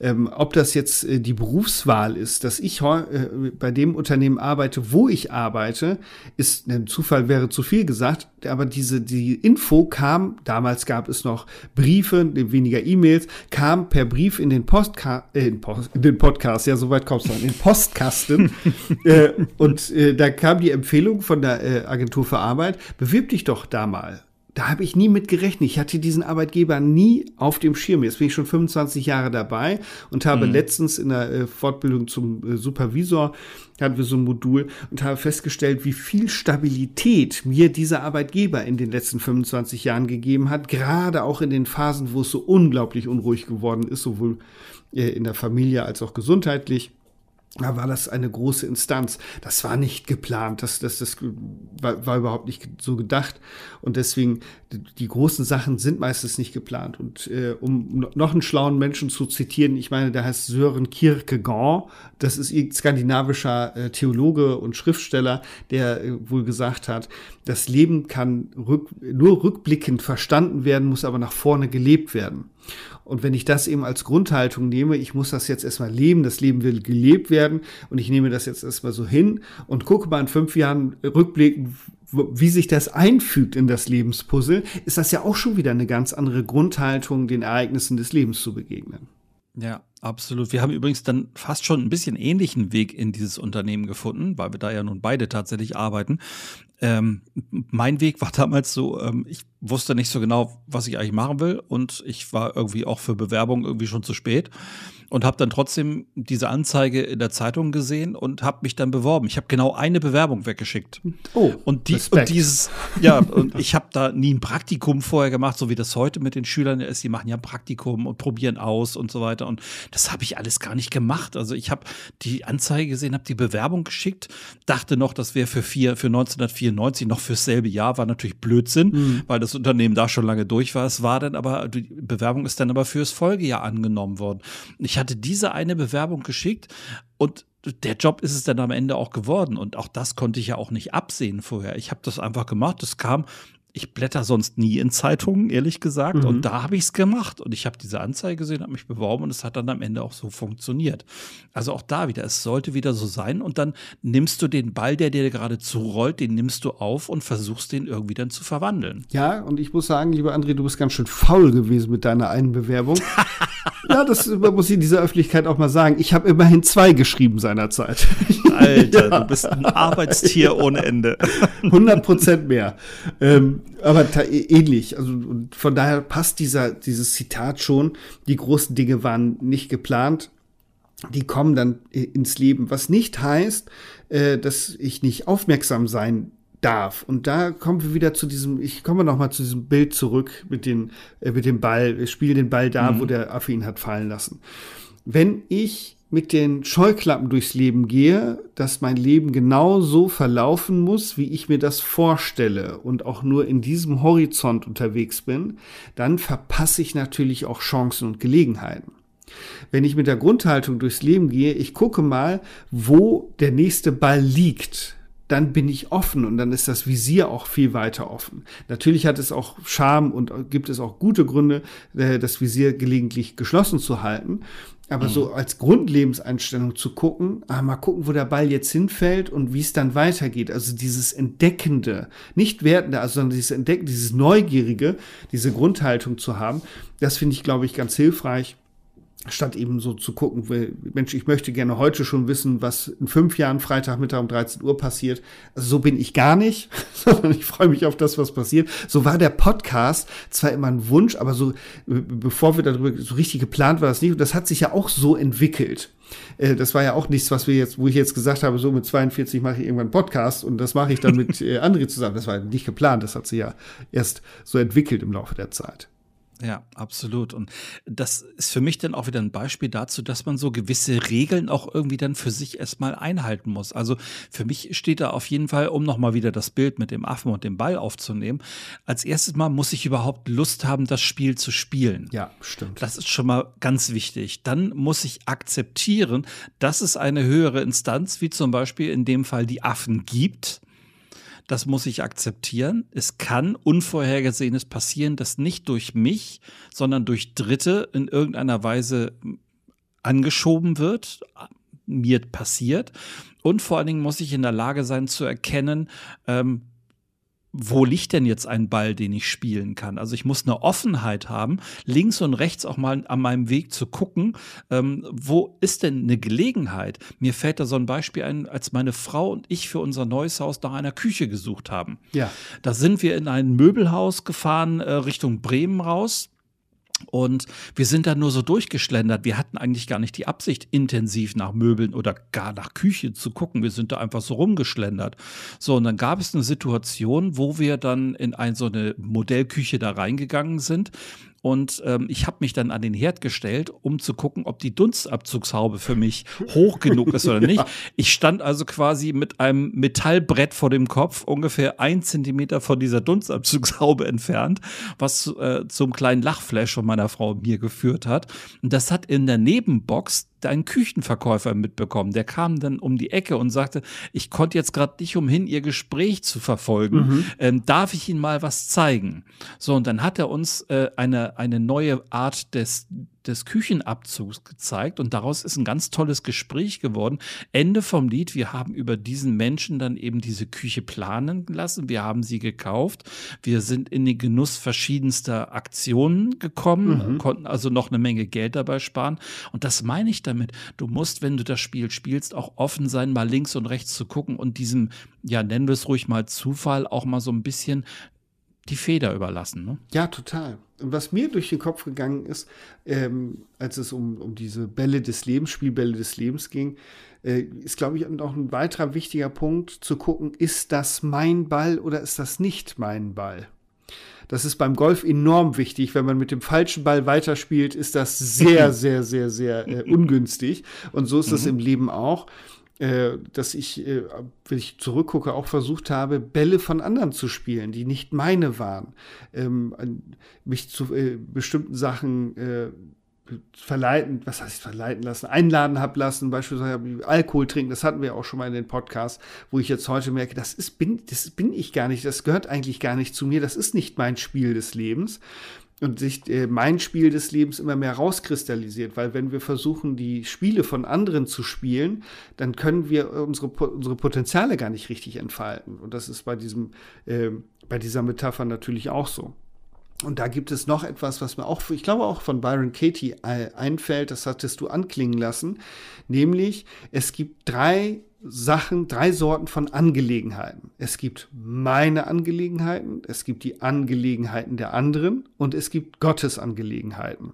Ähm, ob das jetzt äh, die Berufswahl ist, dass ich äh, bei dem Unternehmen arbeite, wo ich arbeite, ist ein Zufall wäre zu viel gesagt, aber diese die Info kam, damals gab es noch Briefe, weniger E-Mails, kam per Brief in den Postka äh, in, Post, in den Podcast, ja, soweit kommst du, in den Postkasten. äh, und äh, da kam die Empfehlung von der äh, Agentur für Arbeit, bewirb dich doch da mal da habe ich nie mit gerechnet. Ich hatte diesen Arbeitgeber nie auf dem Schirm. Jetzt bin ich schon 25 Jahre dabei und habe mhm. letztens in der äh, Fortbildung zum äh, Supervisor hatten wir so ein Modul und habe festgestellt, wie viel Stabilität mir dieser Arbeitgeber in den letzten 25 Jahren gegeben hat, gerade auch in den Phasen, wo es so unglaublich unruhig geworden ist, sowohl äh, in der Familie als auch gesundheitlich da war das eine große Instanz. Das war nicht geplant, das, das, das war, war überhaupt nicht so gedacht. Und deswegen, die großen Sachen sind meistens nicht geplant. Und äh, um noch einen schlauen Menschen zu zitieren, ich meine, der heißt Sören Kierkegaard, das ist ein skandinavischer äh, Theologe und Schriftsteller, der äh, wohl gesagt hat, das Leben kann rück, nur rückblickend verstanden werden, muss aber nach vorne gelebt werden. Und wenn ich das eben als Grundhaltung nehme, ich muss das jetzt erstmal leben, das Leben will gelebt werden und ich nehme das jetzt erstmal so hin und gucke mal in fünf Jahren rückblickend, wie sich das einfügt in das Lebenspuzzle, ist das ja auch schon wieder eine ganz andere Grundhaltung, den Ereignissen des Lebens zu begegnen. Ja, absolut. Wir haben übrigens dann fast schon ein bisschen ähnlichen Weg in dieses Unternehmen gefunden, weil wir da ja nun beide tatsächlich arbeiten. Ähm, mein Weg war damals so, ähm, ich wusste nicht so genau, was ich eigentlich machen will und ich war irgendwie auch für Bewerbung irgendwie schon zu spät und habe dann trotzdem diese Anzeige in der Zeitung gesehen und habe mich dann beworben. Ich habe genau eine Bewerbung weggeschickt. Oh, und, die, und dieses, ja, und ich habe da nie ein Praktikum vorher gemacht, so wie das heute mit den Schülern ist. Die machen ja ein Praktikum und probieren aus und so weiter. Und das habe ich alles gar nicht gemacht. Also ich habe die Anzeige gesehen, habe die Bewerbung geschickt, dachte noch, das wäre für vier, für 1994 noch fürs selbe Jahr, war natürlich Blödsinn, mhm. weil das Unternehmen da schon lange durch war. Es war dann aber, die Bewerbung ist dann aber fürs Folgejahr angenommen worden. Ich hatte diese eine Bewerbung geschickt und der Job ist es dann am Ende auch geworden. Und auch das konnte ich ja auch nicht absehen vorher. Ich habe das einfach gemacht. Es kam ich blätter sonst nie in Zeitungen, ehrlich gesagt. Mhm. Und da habe ich es gemacht. Und ich habe diese Anzeige gesehen, habe mich beworben und es hat dann am Ende auch so funktioniert. Also auch da wieder, es sollte wieder so sein. Und dann nimmst du den Ball, der dir gerade zurollt, den nimmst du auf und versuchst den irgendwie dann zu verwandeln. Ja, und ich muss sagen, lieber André, du bist ganz schön faul gewesen mit deiner einen Bewerbung. ja, das muss ich in dieser Öffentlichkeit auch mal sagen. Ich habe immerhin zwei geschrieben seinerzeit. Alter, ja. du bist ein Arbeitstier ja. ohne Ende. 100 Prozent mehr. Ähm, aber ähnlich. Also von daher passt dieser, dieses Zitat schon. Die großen Dinge waren nicht geplant. Die kommen dann ins Leben. Was nicht heißt, äh, dass ich nicht aufmerksam sein darf. Und da kommen wir wieder zu diesem, ich komme noch mal zu diesem Bild zurück mit, den, äh, mit dem Ball. Ich spiele den Ball da, mhm. wo der Affe ihn hat fallen lassen. Wenn ich mit den Scheuklappen durchs Leben gehe, dass mein Leben genau so verlaufen muss, wie ich mir das vorstelle und auch nur in diesem Horizont unterwegs bin, dann verpasse ich natürlich auch Chancen und Gelegenheiten. Wenn ich mit der Grundhaltung durchs Leben gehe, ich gucke mal, wo der nächste Ball liegt dann bin ich offen und dann ist das Visier auch viel weiter offen. Natürlich hat es auch Charme und gibt es auch gute Gründe, äh, das Visier gelegentlich geschlossen zu halten. Aber mhm. so als Grundlebenseinstellung zu gucken, ah, mal gucken, wo der Ball jetzt hinfällt und wie es dann weitergeht. Also dieses Entdeckende, nicht Wertende, also sondern dieses Entdecken, dieses Neugierige, diese Grundhaltung zu haben, das finde ich, glaube ich, ganz hilfreich statt eben so zu gucken, Mensch, ich möchte gerne heute schon wissen, was in fünf Jahren Freitagmittag um 13 Uhr passiert. Also so bin ich gar nicht, sondern ich freue mich auf das, was passiert. So war der Podcast zwar immer ein Wunsch, aber so, bevor wir darüber so richtig geplant war das nicht. Und das hat sich ja auch so entwickelt. Äh, das war ja auch nichts, was wir jetzt, wo ich jetzt gesagt habe, so mit 42 mache ich irgendwann einen Podcast und das mache ich dann mit äh, André zusammen. Das war nicht geplant, das hat sich ja erst so entwickelt im Laufe der Zeit. Ja, absolut. Und das ist für mich dann auch wieder ein Beispiel dazu, dass man so gewisse Regeln auch irgendwie dann für sich erstmal einhalten muss. Also für mich steht da auf jeden Fall, um nochmal wieder das Bild mit dem Affen und dem Ball aufzunehmen, als erstes Mal muss ich überhaupt Lust haben, das Spiel zu spielen. Ja, stimmt. Das ist schon mal ganz wichtig. Dann muss ich akzeptieren, dass es eine höhere Instanz, wie zum Beispiel in dem Fall die Affen gibt das muss ich akzeptieren. Es kann Unvorhergesehenes passieren, das nicht durch mich, sondern durch Dritte in irgendeiner Weise angeschoben wird, mir passiert. Und vor allen Dingen muss ich in der Lage sein zu erkennen, ähm, wo liegt denn jetzt ein Ball, den ich spielen kann? Also ich muss eine Offenheit haben, links und rechts auch mal an meinem Weg zu gucken, ähm, wo ist denn eine Gelegenheit? Mir fällt da so ein Beispiel ein, als meine Frau und ich für unser neues Haus nach einer Küche gesucht haben. Ja. Da sind wir in ein Möbelhaus gefahren, äh, Richtung Bremen raus. Und wir sind da nur so durchgeschlendert. Wir hatten eigentlich gar nicht die Absicht, intensiv nach Möbeln oder gar nach Küche zu gucken. Wir sind da einfach so rumgeschlendert. So, und dann gab es eine Situation, wo wir dann in ein, so eine Modellküche da reingegangen sind. Und ähm, ich habe mich dann an den Herd gestellt, um zu gucken, ob die Dunstabzugshaube für mich hoch genug ist oder nicht. ja. Ich stand also quasi mit einem Metallbrett vor dem Kopf, ungefähr ein Zentimeter von dieser Dunstabzugshaube entfernt, was äh, zum kleinen Lachflash von meiner Frau mir geführt hat. Und das hat in der Nebenbox einen Küchenverkäufer mitbekommen. Der kam dann um die Ecke und sagte, ich konnte jetzt gerade nicht umhin, ihr Gespräch zu verfolgen. Mhm. Ähm, darf ich Ihnen mal was zeigen? So, und dann hat er uns äh, eine, eine neue Art des, des Küchenabzugs gezeigt und daraus ist ein ganz tolles Gespräch geworden. Ende vom Lied, wir haben über diesen Menschen dann eben diese Küche planen lassen, wir haben sie gekauft, wir sind in den Genuss verschiedenster Aktionen gekommen, mhm. konnten also noch eine Menge Geld dabei sparen und das meine ich damit. Du musst, wenn du das Spiel spielst, auch offen sein, mal links und rechts zu gucken und diesem, ja, nennen wir es ruhig mal Zufall, auch mal so ein bisschen die Feder überlassen. Ne? Ja, total. Und was mir durch den Kopf gegangen ist, ähm, als es um, um diese Bälle des Lebens, Spielbälle des Lebens ging, äh, ist, glaube ich, noch ein weiterer wichtiger Punkt zu gucken, ist das mein Ball oder ist das nicht mein Ball? Das ist beim Golf enorm wichtig. Wenn man mit dem falschen Ball weiterspielt, ist das sehr, sehr, sehr, sehr äh, ungünstig. Und so ist es mhm. im Leben auch. Äh, dass ich, äh, wenn ich zurückgucke, auch versucht habe, Bälle von anderen zu spielen, die nicht meine waren. Ähm, mich zu äh, bestimmten Sachen verleiten, was heißt verleiten lassen, einladen habe lassen, beispielsweise Alkohol trinken, das hatten wir auch schon mal in den Podcast, wo ich jetzt heute merke, das ist, bin, das bin ich gar nicht, das gehört eigentlich gar nicht zu mir, das ist nicht mein Spiel des Lebens und sich äh, mein Spiel des Lebens immer mehr rauskristallisiert, weil wenn wir versuchen, die Spiele von anderen zu spielen, dann können wir unsere, unsere Potenziale gar nicht richtig entfalten. Und das ist bei diesem, äh, bei dieser Metapher natürlich auch so. Und da gibt es noch etwas, was mir auch, ich glaube auch von Byron Katie einfällt, das hattest du anklingen lassen, nämlich es gibt drei Sachen, drei Sorten von Angelegenheiten. Es gibt meine Angelegenheiten, es gibt die Angelegenheiten der anderen und es gibt Gottes Angelegenheiten.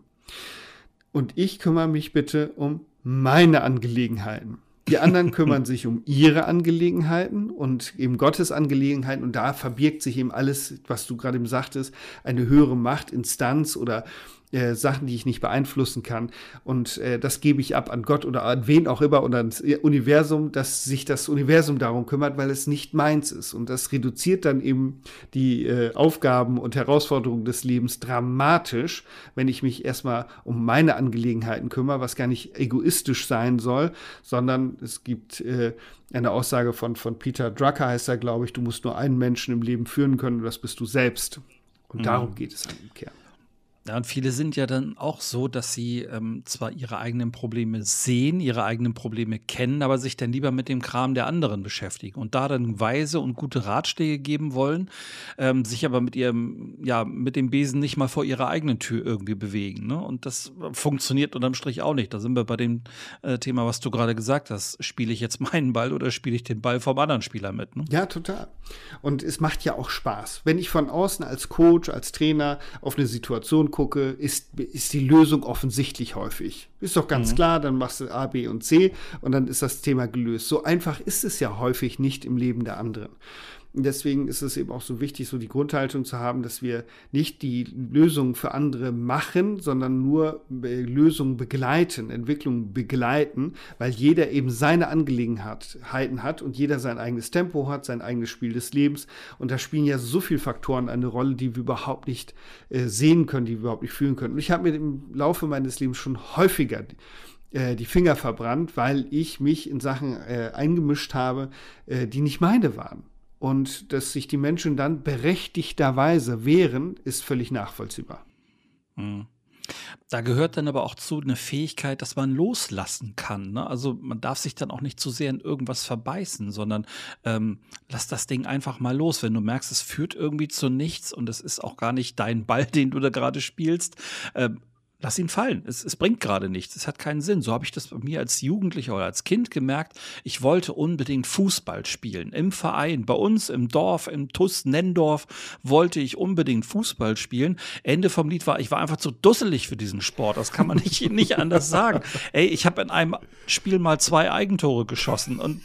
Und ich kümmere mich bitte um meine Angelegenheiten. Die anderen kümmern sich um ihre Angelegenheiten und eben Gottes Angelegenheiten. Und da verbirgt sich eben alles, was du gerade eben sagtest, eine höhere Macht, Instanz oder äh, Sachen, die ich nicht beeinflussen kann. Und äh, das gebe ich ab an Gott oder an wen auch immer oder ans Universum, dass sich das Universum darum kümmert, weil es nicht meins ist. Und das reduziert dann eben die äh, Aufgaben und Herausforderungen des Lebens dramatisch, wenn ich mich erstmal um meine Angelegenheiten kümmere, was gar nicht egoistisch sein soll, sondern es gibt äh, eine Aussage von, von Peter Drucker, heißt er, glaube ich, du musst nur einen Menschen im Leben führen können und das bist du selbst. Und mhm. darum geht es im Kern. Ja, und viele sind ja dann auch so, dass sie ähm, zwar ihre eigenen Probleme sehen, ihre eigenen Probleme kennen, aber sich dann lieber mit dem Kram der anderen beschäftigen und da dann weise und gute Ratschläge geben wollen, ähm, sich aber mit ihrem, ja, mit dem Besen nicht mal vor ihrer eigenen Tür irgendwie bewegen. Ne? Und das funktioniert unterm Strich auch nicht. Da sind wir bei dem äh, Thema, was du gerade gesagt hast. Spiele ich jetzt meinen Ball oder spiele ich den Ball vom anderen Spieler mit? Ne? Ja, total. Und es macht ja auch Spaß. Wenn ich von außen als Coach, als Trainer auf eine Situation gucke, ist, ist die Lösung offensichtlich häufig. Ist doch ganz mhm. klar, dann machst du A, B und C und dann ist das Thema gelöst. So einfach ist es ja häufig nicht im Leben der anderen. Deswegen ist es eben auch so wichtig, so die Grundhaltung zu haben, dass wir nicht die Lösungen für andere machen, sondern nur Lösungen begleiten, Entwicklungen begleiten, weil jeder eben seine Angelegenheiten hat und jeder sein eigenes Tempo hat, sein eigenes Spiel des Lebens. Und da spielen ja so viele Faktoren eine Rolle, die wir überhaupt nicht äh, sehen können, die wir überhaupt nicht fühlen können. Und ich habe mir im Laufe meines Lebens schon häufiger äh, die Finger verbrannt, weil ich mich in Sachen äh, eingemischt habe, äh, die nicht meine waren. Und dass sich die Menschen dann berechtigterweise wehren, ist völlig nachvollziehbar. Mhm. Da gehört dann aber auch zu eine Fähigkeit, dass man loslassen kann. Ne? Also man darf sich dann auch nicht zu sehr in irgendwas verbeißen, sondern ähm, lass das Ding einfach mal los. Wenn du merkst, es führt irgendwie zu nichts und es ist auch gar nicht dein Ball, den du da gerade spielst, äh, lass ihn fallen. Es, es bringt gerade nichts. Es hat keinen Sinn. So habe ich das bei mir als Jugendlicher oder als Kind gemerkt. Ich wollte unbedingt Fußball spielen. Im Verein, bei uns im Dorf, im TUS Nendorf, wollte ich unbedingt Fußball spielen. Ende vom Lied war, ich war einfach zu dusselig für diesen Sport. Das kann man nicht, nicht anders sagen. Ey, ich habe in einem Spiel mal zwei Eigentore geschossen und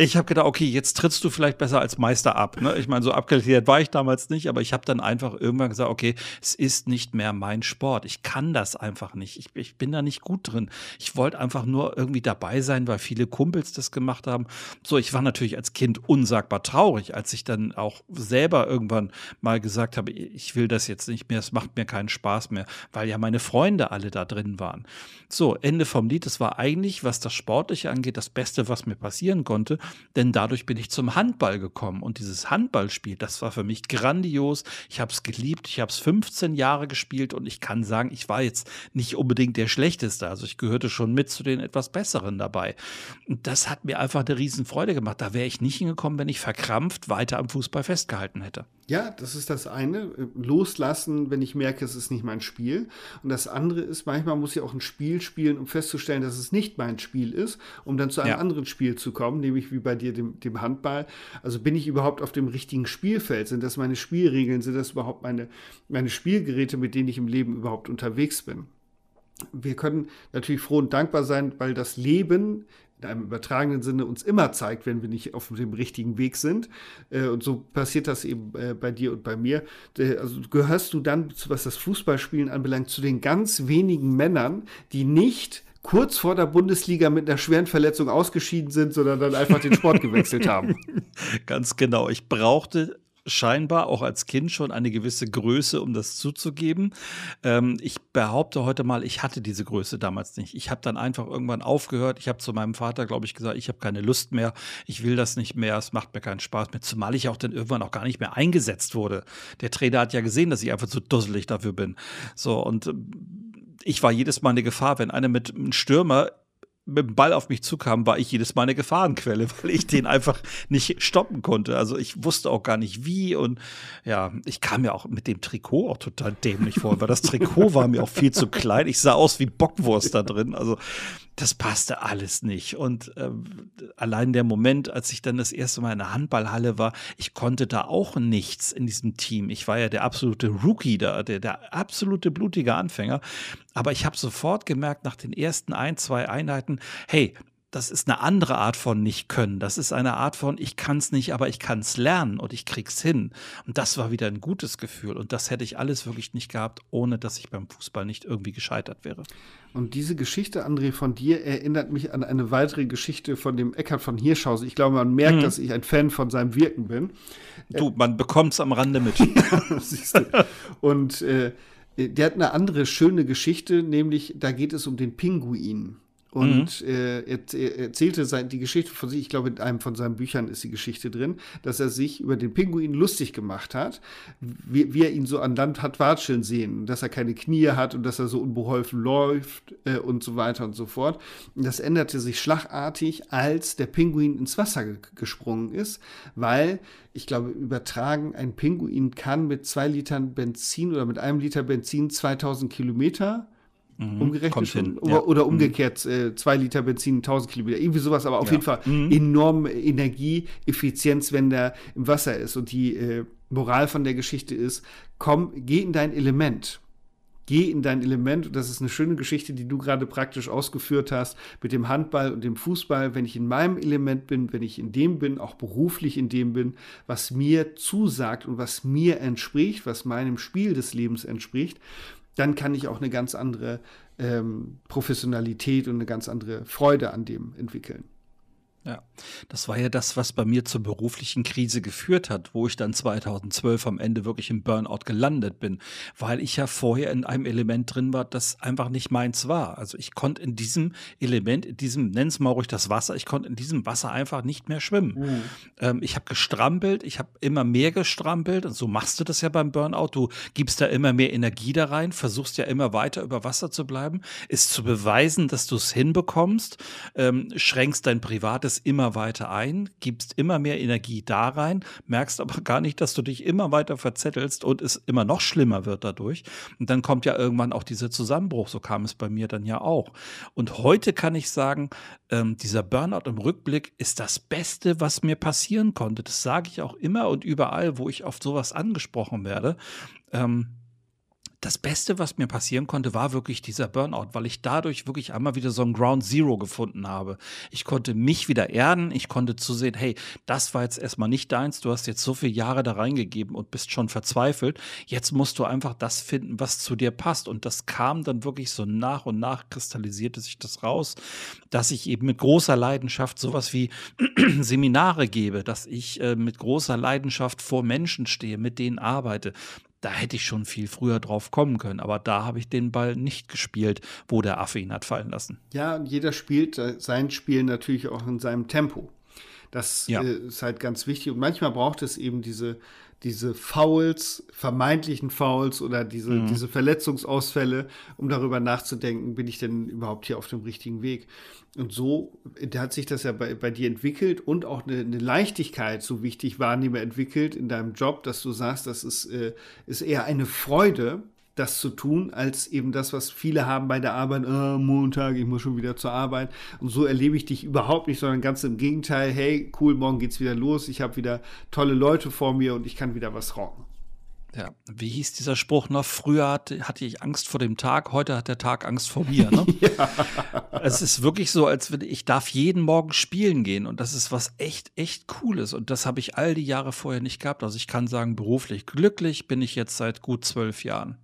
ich habe gedacht, okay, jetzt trittst du vielleicht besser als Meister ab. Ne? Ich meine, so abkalkuliert war ich damals nicht, aber ich habe dann einfach irgendwann gesagt, okay, es ist nicht mehr mein Sport. Ich kann das einfach nicht. Ich, ich bin da nicht gut drin. Ich wollte einfach nur irgendwie dabei sein, weil viele Kumpels das gemacht haben. So, ich war natürlich als Kind unsagbar traurig, als ich dann auch selber irgendwann mal gesagt habe, ich will das jetzt nicht mehr, es macht mir keinen Spaß mehr, weil ja meine Freunde alle da drin waren. So, Ende vom Lied. Es war eigentlich, was das Sportliche angeht, das Beste, was mir passieren konnte denn dadurch bin ich zum Handball gekommen. Und dieses Handballspiel, das war für mich grandios. Ich habe es geliebt. Ich habe es 15 Jahre gespielt und ich kann sagen, ich war jetzt nicht unbedingt der Schlechteste. Also ich gehörte schon mit zu den etwas Besseren dabei. Und das hat mir einfach eine Riesenfreude gemacht. Da wäre ich nicht hingekommen, wenn ich verkrampft weiter am Fußball festgehalten hätte. Ja, das ist das eine. Loslassen, wenn ich merke, es ist nicht mein Spiel. Und das andere ist, manchmal muss ich auch ein Spiel spielen, um festzustellen, dass es nicht mein Spiel ist, um dann zu einem ja. anderen Spiel zu kommen, nämlich wie bei dir dem, dem Handball. Also bin ich überhaupt auf dem richtigen Spielfeld? Sind das meine Spielregeln? Sind das überhaupt meine, meine Spielgeräte, mit denen ich im Leben überhaupt unterwegs bin? wir können natürlich froh und dankbar sein, weil das Leben in einem übertragenen Sinne uns immer zeigt, wenn wir nicht auf dem richtigen Weg sind. Äh, und so passiert das eben äh, bei dir und bei mir. Also gehörst du dann, was das Fußballspielen anbelangt, zu den ganz wenigen Männern, die nicht kurz vor der Bundesliga mit einer schweren Verletzung ausgeschieden sind, sondern dann einfach den Sport gewechselt haben. Ganz genau. Ich brauchte scheinbar auch als Kind schon eine gewisse Größe, um das zuzugeben. Ähm, ich behaupte heute mal, ich hatte diese Größe damals nicht. Ich habe dann einfach irgendwann aufgehört. Ich habe zu meinem Vater, glaube ich, gesagt, ich habe keine Lust mehr, ich will das nicht mehr, es macht mir keinen Spaß mehr, zumal ich auch dann irgendwann auch gar nicht mehr eingesetzt wurde. Der Trainer hat ja gesehen, dass ich einfach zu dusselig dafür bin. So, und äh, ich war jedes Mal eine Gefahr, wenn einer mit einem Stürmer mit dem Ball auf mich zukam, war ich jedes Mal eine Gefahrenquelle, weil ich den einfach nicht stoppen konnte. Also ich wusste auch gar nicht wie und ja, ich kam ja auch mit dem Trikot auch total dämlich vor, weil das Trikot war mir auch viel zu klein. Ich sah aus wie Bockwurst da drin. Also das passte alles nicht. Und äh, allein der Moment, als ich dann das erste Mal in der Handballhalle war, ich konnte da auch nichts in diesem Team. Ich war ja der absolute Rookie da, der, der absolute blutige Anfänger. Aber ich habe sofort gemerkt, nach den ersten ein, zwei Einheiten, hey, das ist eine andere Art von nicht können. Das ist eine Art von ich kann es nicht, aber ich kann es lernen und ich krieg's hin. Und das war wieder ein gutes Gefühl und das hätte ich alles wirklich nicht gehabt, ohne dass ich beim Fußball nicht irgendwie gescheitert wäre. Und diese Geschichte, André, von dir erinnert mich an eine weitere Geschichte von dem Eckhard von Hirschhausen. Ich glaube, man merkt, mhm. dass ich ein Fan von seinem Wirken bin. Du, man bekommt es am Rande mit. und äh, der hat eine andere schöne Geschichte, nämlich da geht es um den Pinguin. Und mhm. äh, er, er, erzählte sein, die Geschichte von sich, ich glaube, in einem von seinen Büchern ist die Geschichte drin, dass er sich über den Pinguin lustig gemacht hat, wie, wie er ihn so an Land hat watscheln sehen, dass er keine Knie hat und dass er so unbeholfen läuft äh, und so weiter und so fort. Und das änderte sich schlagartig, als der Pinguin ins Wasser gesprungen ist, weil ich glaube, übertragen, ein Pinguin kann mit zwei Litern Benzin oder mit einem Liter Benzin 2000 Kilometer Mhm, umgerechnet schon. Oder, ja. oder, mhm. umgekehrt, mhm. äh, zwei Liter Benzin, 1000 Kilometer, irgendwie sowas, aber auf ja. jeden Fall mhm. enorme Energieeffizienz, wenn der im Wasser ist. Und die äh, Moral von der Geschichte ist, komm, geh in dein Element. Geh in dein Element. Und das ist eine schöne Geschichte, die du gerade praktisch ausgeführt hast mit dem Handball und dem Fußball. Wenn ich in meinem Element bin, wenn ich in dem bin, auch beruflich in dem bin, was mir zusagt und was mir entspricht, was meinem Spiel des Lebens entspricht, dann kann ich auch eine ganz andere ähm, Professionalität und eine ganz andere Freude an dem entwickeln. Ja, das war ja das, was bei mir zur beruflichen Krise geführt hat, wo ich dann 2012 am Ende wirklich im Burnout gelandet bin, weil ich ja vorher in einem Element drin war, das einfach nicht meins war. Also ich konnte in diesem Element, in diesem, nenn's mal ruhig das Wasser, ich konnte in diesem Wasser einfach nicht mehr schwimmen. Mhm. Ähm, ich habe gestrampelt, ich habe immer mehr gestrampelt und so machst du das ja beim Burnout. Du gibst da immer mehr Energie da rein, versuchst ja immer weiter über Wasser zu bleiben, ist zu beweisen, dass du es hinbekommst, ähm, schränkst dein privates es immer weiter ein, gibst immer mehr Energie da rein, merkst aber gar nicht, dass du dich immer weiter verzettelst und es immer noch schlimmer wird dadurch. Und dann kommt ja irgendwann auch dieser Zusammenbruch. So kam es bei mir dann ja auch. Und heute kann ich sagen, ähm, dieser Burnout im Rückblick ist das Beste, was mir passieren konnte. Das sage ich auch immer und überall, wo ich auf sowas angesprochen werde. Ähm, das Beste, was mir passieren konnte, war wirklich dieser Burnout, weil ich dadurch wirklich einmal wieder so ein Ground Zero gefunden habe. Ich konnte mich wieder erden, ich konnte zusehen, hey, das war jetzt erstmal nicht deins, du hast jetzt so viele Jahre da reingegeben und bist schon verzweifelt. Jetzt musst du einfach das finden, was zu dir passt. Und das kam dann wirklich so nach und nach, kristallisierte sich das raus, dass ich eben mit großer Leidenschaft sowas wie Seminare gebe, dass ich äh, mit großer Leidenschaft vor Menschen stehe, mit denen arbeite, da hätte ich schon viel früher drauf kommen können. Aber da habe ich den Ball nicht gespielt, wo der Affe ihn hat fallen lassen. Ja, und jeder spielt äh, sein Spiel natürlich auch in seinem Tempo. Das ja. Äh, ist halt ganz wichtig. Und manchmal braucht es eben diese, diese Fouls, vermeintlichen Fouls oder diese, mhm. diese Verletzungsausfälle, um darüber nachzudenken, bin ich denn überhaupt hier auf dem richtigen Weg? Und so hat sich das ja bei, bei dir entwickelt und auch eine, eine, Leichtigkeit, so wie ich dich wahrnehme, entwickelt in deinem Job, dass du sagst, das ist, äh, ist eher eine Freude, das zu tun, als eben das, was viele haben bei der Arbeit, oh, Montag, ich muss schon wieder zur Arbeit. Und so erlebe ich dich überhaupt nicht, sondern ganz im Gegenteil, hey, cool, morgen geht's wieder los, ich habe wieder tolle Leute vor mir und ich kann wieder was rocken. Ja, wie hieß dieser Spruch noch? Früher hatte, hatte, ich Angst vor dem Tag, heute hat der Tag Angst vor mir. Ne? ja. Es ist wirklich so, als würde ich darf jeden Morgen spielen gehen und das ist was echt, echt Cooles und das habe ich all die Jahre vorher nicht gehabt. Also ich kann sagen, beruflich glücklich bin ich jetzt seit gut zwölf Jahren.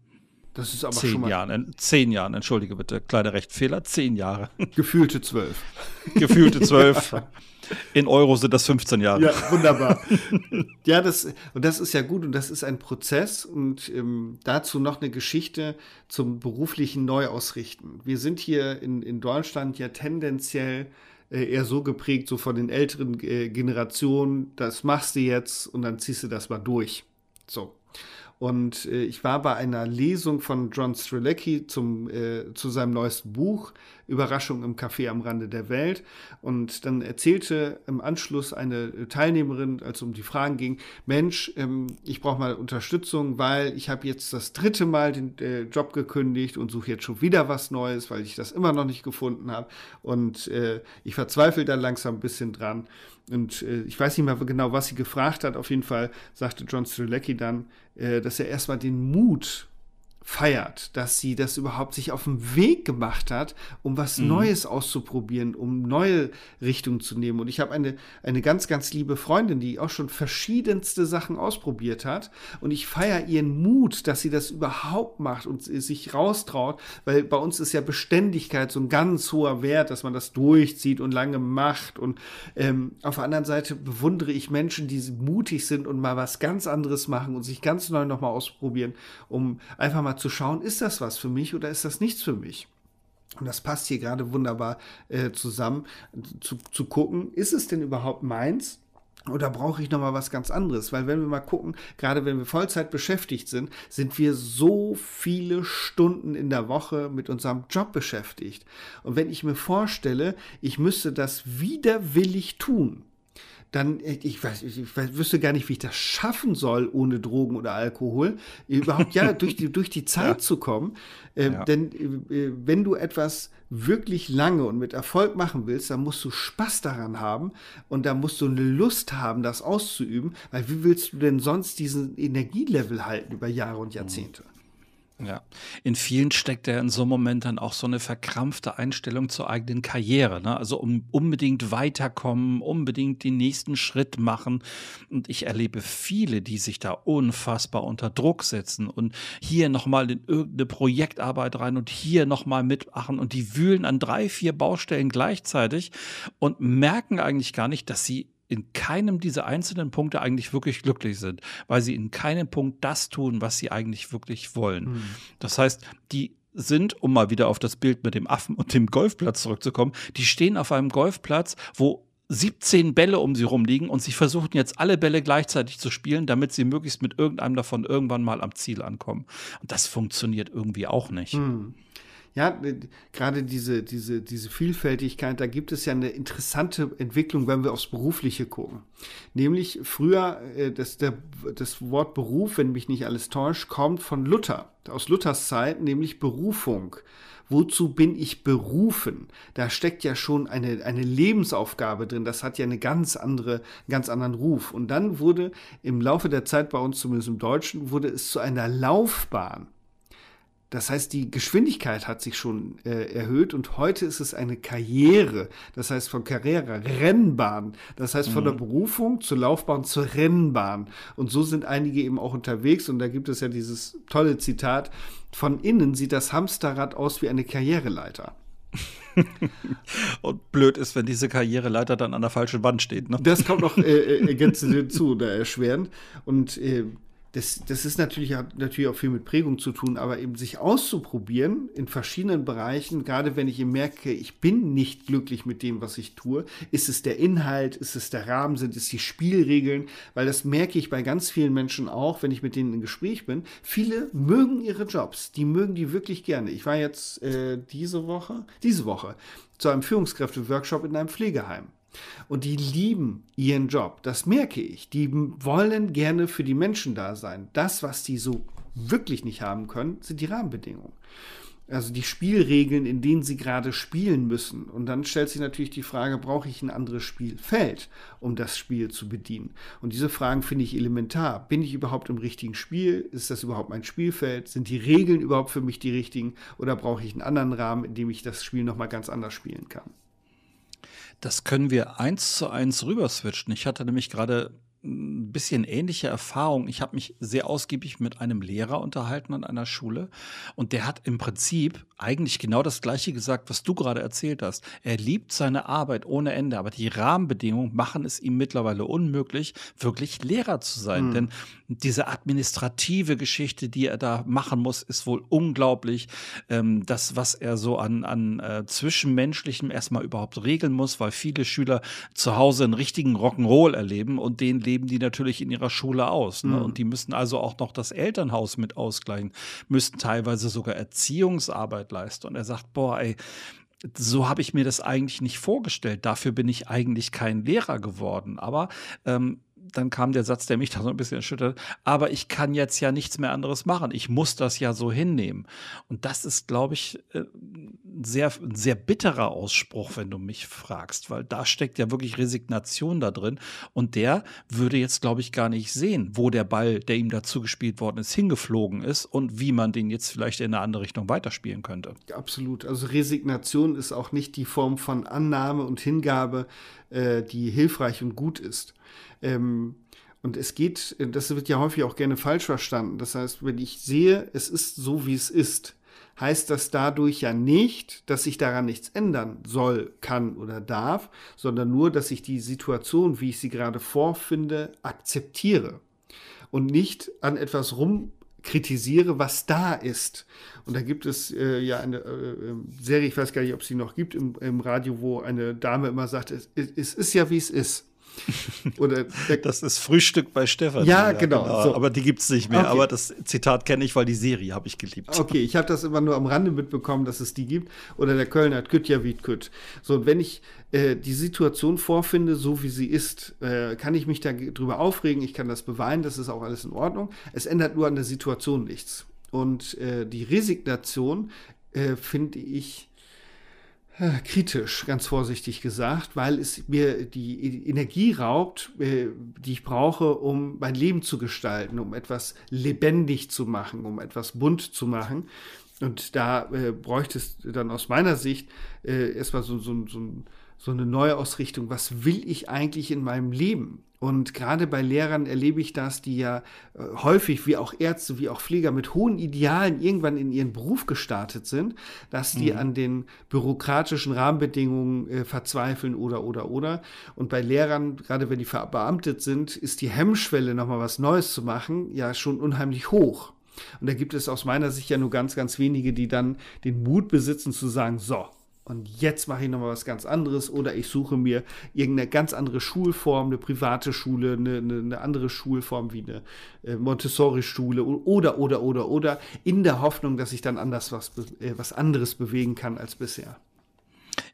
Das ist aber zehn schon mal Jahren. Zehn Jahren, entschuldige bitte, kleiner Rechtfehler, zehn Jahre. Gefühlte zwölf. Gefühlte zwölf. In Euro sind das 15 Jahre. Ja, wunderbar. ja, das, und das ist ja gut und das ist ein Prozess und ähm, dazu noch eine Geschichte zum beruflichen Neuausrichten. Wir sind hier in, in Deutschland ja tendenziell äh, eher so geprägt, so von den älteren äh, Generationen, das machst du jetzt und dann ziehst du das mal durch. So. Und äh, ich war bei einer Lesung von John Strelecki zum, äh, zu seinem neuesten Buch, Überraschung im Café am Rande der Welt. Und dann erzählte im Anschluss eine Teilnehmerin, als es um die Fragen ging, Mensch, ähm, ich brauche mal Unterstützung, weil ich habe jetzt das dritte Mal den äh, Job gekündigt und suche jetzt schon wieder was Neues, weil ich das immer noch nicht gefunden habe. Und äh, ich verzweifle da langsam ein bisschen dran. Und äh, ich weiß nicht mehr genau, was sie gefragt hat. Auf jeden Fall sagte John Strelecki dann, dass er erstmal den Mut feiert, dass sie das überhaupt sich auf den Weg gemacht hat, um was mhm. Neues auszuprobieren, um neue Richtungen zu nehmen. Und ich habe eine, eine ganz, ganz liebe Freundin, die auch schon verschiedenste Sachen ausprobiert hat. Und ich feiere ihren Mut, dass sie das überhaupt macht und sich raustraut, weil bei uns ist ja Beständigkeit so ein ganz hoher Wert, dass man das durchzieht und lange macht. Und ähm, auf der anderen Seite bewundere ich Menschen, die mutig sind und mal was ganz anderes machen und sich ganz neu nochmal ausprobieren, um einfach mal zu schauen, ist das was für mich oder ist das nichts für mich? Und das passt hier gerade wunderbar äh, zusammen, zu, zu gucken, ist es denn überhaupt meins? Oder brauche ich nochmal was ganz anderes? Weil wenn wir mal gucken, gerade wenn wir Vollzeit beschäftigt sind, sind wir so viele Stunden in der Woche mit unserem Job beschäftigt. Und wenn ich mir vorstelle, ich müsste das widerwillig tun, dann, äh, ich weiß, ich, ich wüsste gar nicht, wie ich das schaffen soll, ohne Drogen oder Alkohol, überhaupt ja durch die, durch die Zeit ja. zu kommen. Äh, ja. Denn äh, wenn du etwas wirklich lange und mit Erfolg machen willst, dann musst du Spaß daran haben und da musst du eine Lust haben, das auszuüben, weil wie willst du denn sonst diesen Energielevel halten über Jahre und Jahrzehnte? Mhm. Ja, in vielen steckt ja in so einem Moment dann auch so eine verkrampfte Einstellung zur eigenen Karriere. Ne? Also um unbedingt weiterkommen, unbedingt den nächsten Schritt machen. Und ich erlebe viele, die sich da unfassbar unter Druck setzen und hier nochmal in irgendeine Projektarbeit rein und hier nochmal mitmachen und die wühlen an drei, vier Baustellen gleichzeitig und merken eigentlich gar nicht, dass sie in keinem dieser einzelnen Punkte eigentlich wirklich glücklich sind, weil sie in keinem Punkt das tun, was sie eigentlich wirklich wollen. Mhm. Das heißt, die sind, um mal wieder auf das Bild mit dem Affen und dem Golfplatz zurückzukommen, die stehen auf einem Golfplatz, wo 17 Bälle um sie rumliegen und sie versuchen jetzt alle Bälle gleichzeitig zu spielen, damit sie möglichst mit irgendeinem davon irgendwann mal am Ziel ankommen. Und das funktioniert irgendwie auch nicht. Mhm ja, gerade diese, diese, diese Vielfältigkeit, da gibt es ja eine interessante Entwicklung, wenn wir aufs Berufliche gucken. Nämlich früher, äh, das, der, das Wort Beruf, wenn mich nicht alles täuscht, kommt von Luther, aus Luthers Zeit, nämlich Berufung. Wozu bin ich berufen? Da steckt ja schon eine, eine Lebensaufgabe drin. Das hat ja eine ganz andere, ganz anderen Ruf. Und dann wurde im Laufe der Zeit bei uns, zumindest im Deutschen, wurde es zu einer Laufbahn. Das heißt, die Geschwindigkeit hat sich schon äh, erhöht und heute ist es eine Karriere. Das heißt von Karriere, Rennbahn. Das heißt von mhm. der Berufung zur Laufbahn zur Rennbahn. Und so sind einige eben auch unterwegs. Und da gibt es ja dieses tolle Zitat. Von innen sieht das Hamsterrad aus wie eine Karriereleiter. und blöd ist, wenn diese Karriereleiter dann an der falschen Wand steht. Ne? Das kommt noch äh, äh ergänzend hinzu, da erschwerend. Und äh, das, das ist natürlich, hat natürlich auch viel mit Prägung zu tun, aber eben sich auszuprobieren in verschiedenen Bereichen, gerade wenn ich merke, ich bin nicht glücklich mit dem, was ich tue, ist es der Inhalt, ist es der Rahmen, sind es die Spielregeln, weil das merke ich bei ganz vielen Menschen auch, wenn ich mit denen im Gespräch bin. Viele mögen ihre Jobs, die mögen die wirklich gerne. Ich war jetzt äh, diese Woche, diese Woche zu einem Führungskräfte-Workshop in einem Pflegeheim. Und die lieben ihren Job. Das merke ich. Die wollen gerne für die Menschen da sein. Das, was die so wirklich nicht haben können, sind die Rahmenbedingungen. Also die Spielregeln, in denen sie gerade spielen müssen. Und dann stellt sich natürlich die Frage, brauche ich ein anderes Spielfeld, um das Spiel zu bedienen? Und diese Fragen finde ich elementar. Bin ich überhaupt im richtigen Spiel? Ist das überhaupt mein Spielfeld? Sind die Regeln überhaupt für mich die richtigen? Oder brauche ich einen anderen Rahmen, in dem ich das Spiel nochmal ganz anders spielen kann? Das können wir eins zu eins rüber switchen. Ich hatte nämlich gerade ein bisschen ähnliche Erfahrung. Ich habe mich sehr ausgiebig mit einem Lehrer unterhalten an einer Schule und der hat im Prinzip eigentlich genau das Gleiche gesagt, was du gerade erzählt hast. Er liebt seine Arbeit ohne Ende, aber die Rahmenbedingungen machen es ihm mittlerweile unmöglich, wirklich Lehrer zu sein. Mhm. Denn diese administrative Geschichte, die er da machen muss, ist wohl unglaublich. Ähm, das, was er so an, an äh, Zwischenmenschlichem erstmal überhaupt regeln muss, weil viele Schüler zu Hause einen richtigen Rock'n'Roll erleben und den leben die natürlich in ihrer Schule aus. Ne? Mhm. Und die müssen also auch noch das Elternhaus mit ausgleichen, müssten teilweise sogar Erziehungsarbeit leisten. Und er sagt, boah, ey, so habe ich mir das eigentlich nicht vorgestellt. Dafür bin ich eigentlich kein Lehrer geworden. Aber ähm, dann kam der Satz, der mich da so ein bisschen erschüttert, aber ich kann jetzt ja nichts mehr anderes machen. Ich muss das ja so hinnehmen. Und das ist, glaube ich, ein äh, sehr, sehr bitterer Ausspruch, wenn du mich fragst, weil da steckt ja wirklich Resignation da drin. Und der würde jetzt, glaube ich, gar nicht sehen, wo der Ball, der ihm dazu gespielt worden ist, hingeflogen ist und wie man den jetzt vielleicht in eine andere Richtung weiterspielen könnte. Absolut. Also Resignation ist auch nicht die Form von Annahme und Hingabe, äh, die hilfreich und gut ist. Ähm, und es geht, das wird ja häufig auch gerne falsch verstanden. Das heißt, wenn ich sehe, es ist so, wie es ist, heißt das dadurch ja nicht, dass sich daran nichts ändern soll, kann oder darf, sondern nur, dass ich die Situation, wie ich sie gerade vorfinde, akzeptiere und nicht an etwas rumkritisiere, was da ist. Und da gibt es äh, ja eine äh, ähm, Serie, ich weiß gar nicht, ob es sie noch gibt im, im Radio, wo eine Dame immer sagt, es, es ist ja, wie es ist. Oder das ist Frühstück bei Stefan. Ja, genau. genau. So. Aber die gibt es nicht mehr. Okay. Aber das Zitat kenne ich, weil die Serie habe ich geliebt. Okay, ich habe das immer nur am Rande mitbekommen, dass es die gibt. Oder der Kölner hat Küt ja wie Küt. So, und wenn ich äh, die Situation vorfinde, so wie sie ist, äh, kann ich mich darüber aufregen, ich kann das beweinen, das ist auch alles in Ordnung. Es ändert nur an der Situation nichts. Und äh, die Resignation äh, finde ich kritisch, ganz vorsichtig gesagt, weil es mir die Energie raubt, äh, die ich brauche, um mein Leben zu gestalten, um etwas lebendig zu machen, um etwas bunt zu machen. Und da äh, bräuchte es dann aus meiner Sicht äh, erstmal so, so, so, so eine Neuausrichtung. Was will ich eigentlich in meinem Leben? Und gerade bei Lehrern erlebe ich das, die ja äh, häufig, wie auch Ärzte, wie auch Pfleger, mit hohen Idealen irgendwann in ihren Beruf gestartet sind, dass die mhm. an den bürokratischen Rahmenbedingungen äh, verzweifeln oder, oder, oder. Und bei Lehrern, gerade wenn die verbeamtet sind, ist die Hemmschwelle, nochmal was Neues zu machen, ja schon unheimlich hoch. Und da gibt es aus meiner Sicht ja nur ganz, ganz wenige, die dann den Mut besitzen zu sagen, so, und jetzt mache ich nochmal was ganz anderes oder ich suche mir irgendeine ganz andere Schulform, eine private Schule, eine, eine, eine andere Schulform wie eine äh, Montessori-Schule oder, oder, oder, oder, in der Hoffnung, dass ich dann anders was, äh, was anderes bewegen kann als bisher.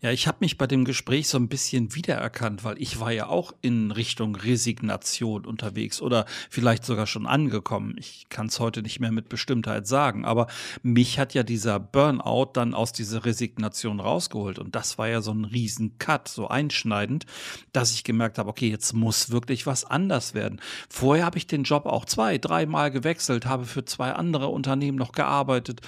Ja, ich habe mich bei dem Gespräch so ein bisschen wiedererkannt, weil ich war ja auch in Richtung Resignation unterwegs oder vielleicht sogar schon angekommen. Ich kann es heute nicht mehr mit Bestimmtheit sagen, aber mich hat ja dieser Burnout dann aus dieser Resignation rausgeholt und das war ja so ein riesen Cut, so einschneidend, dass ich gemerkt habe, okay, jetzt muss wirklich was anders werden. Vorher habe ich den Job auch zwei, dreimal gewechselt, habe für zwei andere Unternehmen noch gearbeitet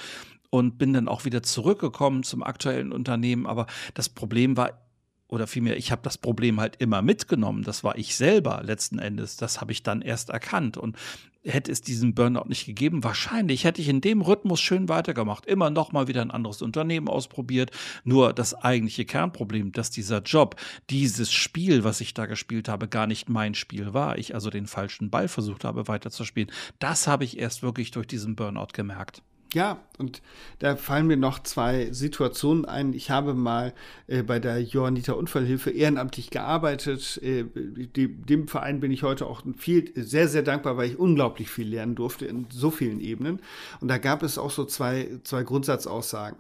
und bin dann auch wieder zurückgekommen zum aktuellen Unternehmen. Aber das Problem war, oder vielmehr, ich habe das Problem halt immer mitgenommen. Das war ich selber letzten Endes. Das habe ich dann erst erkannt. Und hätte es diesen Burnout nicht gegeben, wahrscheinlich hätte ich in dem Rhythmus schön weitergemacht. Immer noch mal wieder ein anderes Unternehmen ausprobiert. Nur das eigentliche Kernproblem, dass dieser Job, dieses Spiel, was ich da gespielt habe, gar nicht mein Spiel war. Ich also den falschen Ball versucht habe weiterzuspielen. Das habe ich erst wirklich durch diesen Burnout gemerkt. Ja, und da fallen mir noch zwei Situationen ein. Ich habe mal äh, bei der Johanniter Unfallhilfe ehrenamtlich gearbeitet. Äh, die, dem Verein bin ich heute auch viel, sehr, sehr dankbar, weil ich unglaublich viel lernen durfte in so vielen Ebenen. Und da gab es auch so zwei, zwei Grundsatzaussagen.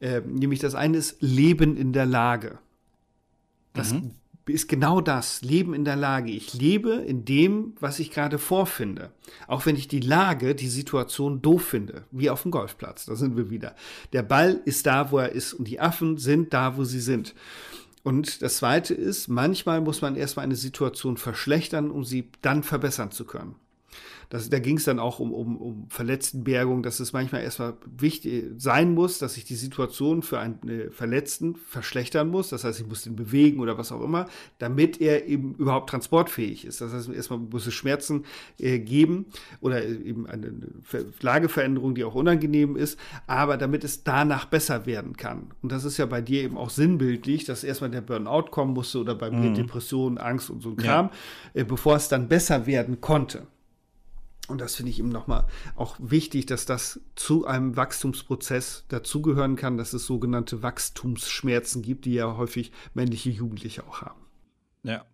Äh, nämlich das eine ist Leben in der Lage. Das mhm ist genau das, Leben in der Lage. Ich lebe in dem, was ich gerade vorfinde. Auch wenn ich die Lage, die Situation doof finde, wie auf dem Golfplatz, da sind wir wieder. Der Ball ist da, wo er ist und die Affen sind da, wo sie sind. Und das Zweite ist, manchmal muss man erstmal eine Situation verschlechtern, um sie dann verbessern zu können. Das, da ging es dann auch um, um, um Verletztenbergung, dass es manchmal erstmal wichtig sein muss, dass ich die Situation für einen äh, Verletzten verschlechtern muss. Das heißt, ich muss den bewegen oder was auch immer, damit er eben überhaupt transportfähig ist. Das heißt, erstmal muss es Schmerzen äh, geben oder eben eine Lageveränderung, die auch unangenehm ist, aber damit es danach besser werden kann. Und das ist ja bei dir eben auch sinnbildlich, dass erstmal der Burnout kommen musste oder bei mir mhm. Depression, Angst und so ein Kram, ja. äh, bevor es dann besser werden konnte. Und das finde ich eben nochmal auch wichtig, dass das zu einem Wachstumsprozess dazugehören kann, dass es sogenannte Wachstumsschmerzen gibt, die ja häufig männliche Jugendliche auch haben. Ja.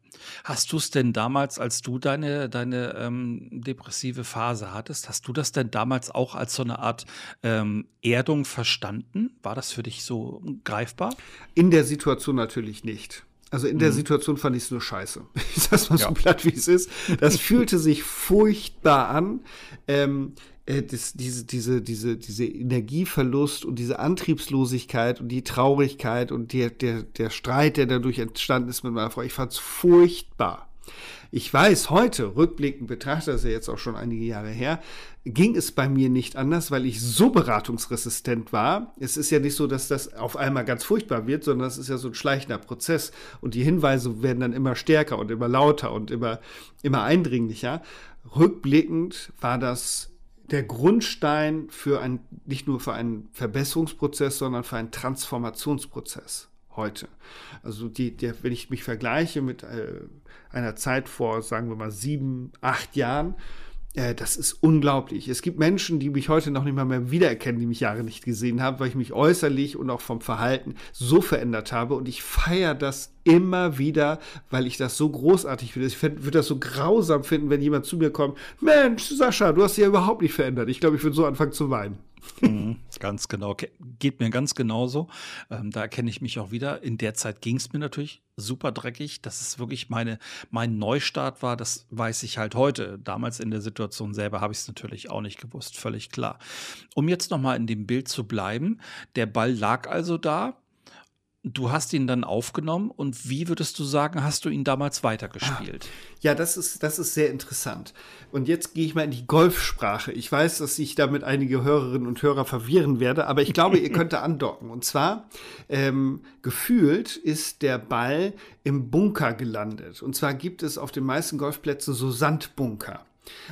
Hast du es denn damals, als du deine, deine ähm, depressive Phase hattest, hast du das denn damals auch als so eine Art ähm, Erdung verstanden? War das für dich so greifbar? In der Situation natürlich nicht. Also in der mhm. Situation fand ich es nur scheiße. Ich sag's mal ja. so platt, wie es ist. Das fühlte sich furchtbar an. Ähm, äh, das, diese, diese, diese, diese Energieverlust und diese Antriebslosigkeit und die Traurigkeit und der, der, der Streit, der dadurch entstanden ist mit meiner Frau, ich fand's furchtbar. Ich weiß heute, rückblickend betrachtet, das ist ja jetzt auch schon einige Jahre her, ging es bei mir nicht anders, weil ich so beratungsresistent war. Es ist ja nicht so, dass das auf einmal ganz furchtbar wird, sondern es ist ja so ein schleichender Prozess. Und die Hinweise werden dann immer stärker und immer lauter und immer, immer eindringlicher. Rückblickend war das der Grundstein für ein, nicht nur für einen Verbesserungsprozess, sondern für einen Transformationsprozess heute. Also die, der, wenn ich mich vergleiche mit äh, einer Zeit vor, sagen wir mal, sieben, acht Jahren, äh, das ist unglaublich. Es gibt Menschen, die mich heute noch nicht mal mehr wiedererkennen, die mich Jahre nicht gesehen haben, weil ich mich äußerlich und auch vom Verhalten so verändert habe. Und ich feiere das immer wieder, weil ich das so großartig finde. Ich würde das so grausam finden, wenn jemand zu mir kommt, Mensch, Sascha, du hast dich ja überhaupt nicht verändert. Ich glaube, ich würde so anfangen zu weinen. Mhm, ganz genau. Geht mir ganz genauso. Ähm, da erkenne ich mich auch wieder. In der Zeit ging es mir natürlich super dreckig. Dass es wirklich meine, mein Neustart war, das weiß ich halt heute. Damals in der Situation selber habe ich es natürlich auch nicht gewusst, völlig klar. Um jetzt nochmal in dem Bild zu bleiben, der Ball lag also da. Du hast ihn dann aufgenommen und wie würdest du sagen, hast du ihn damals weitergespielt? Ah, ja, das ist, das ist sehr interessant. Und jetzt gehe ich mal in die Golfsprache. Ich weiß, dass ich damit einige Hörerinnen und Hörer verwirren werde, aber ich glaube, ihr könnt da andocken. Und zwar, ähm, gefühlt ist der Ball im Bunker gelandet. Und zwar gibt es auf den meisten Golfplätzen so Sandbunker.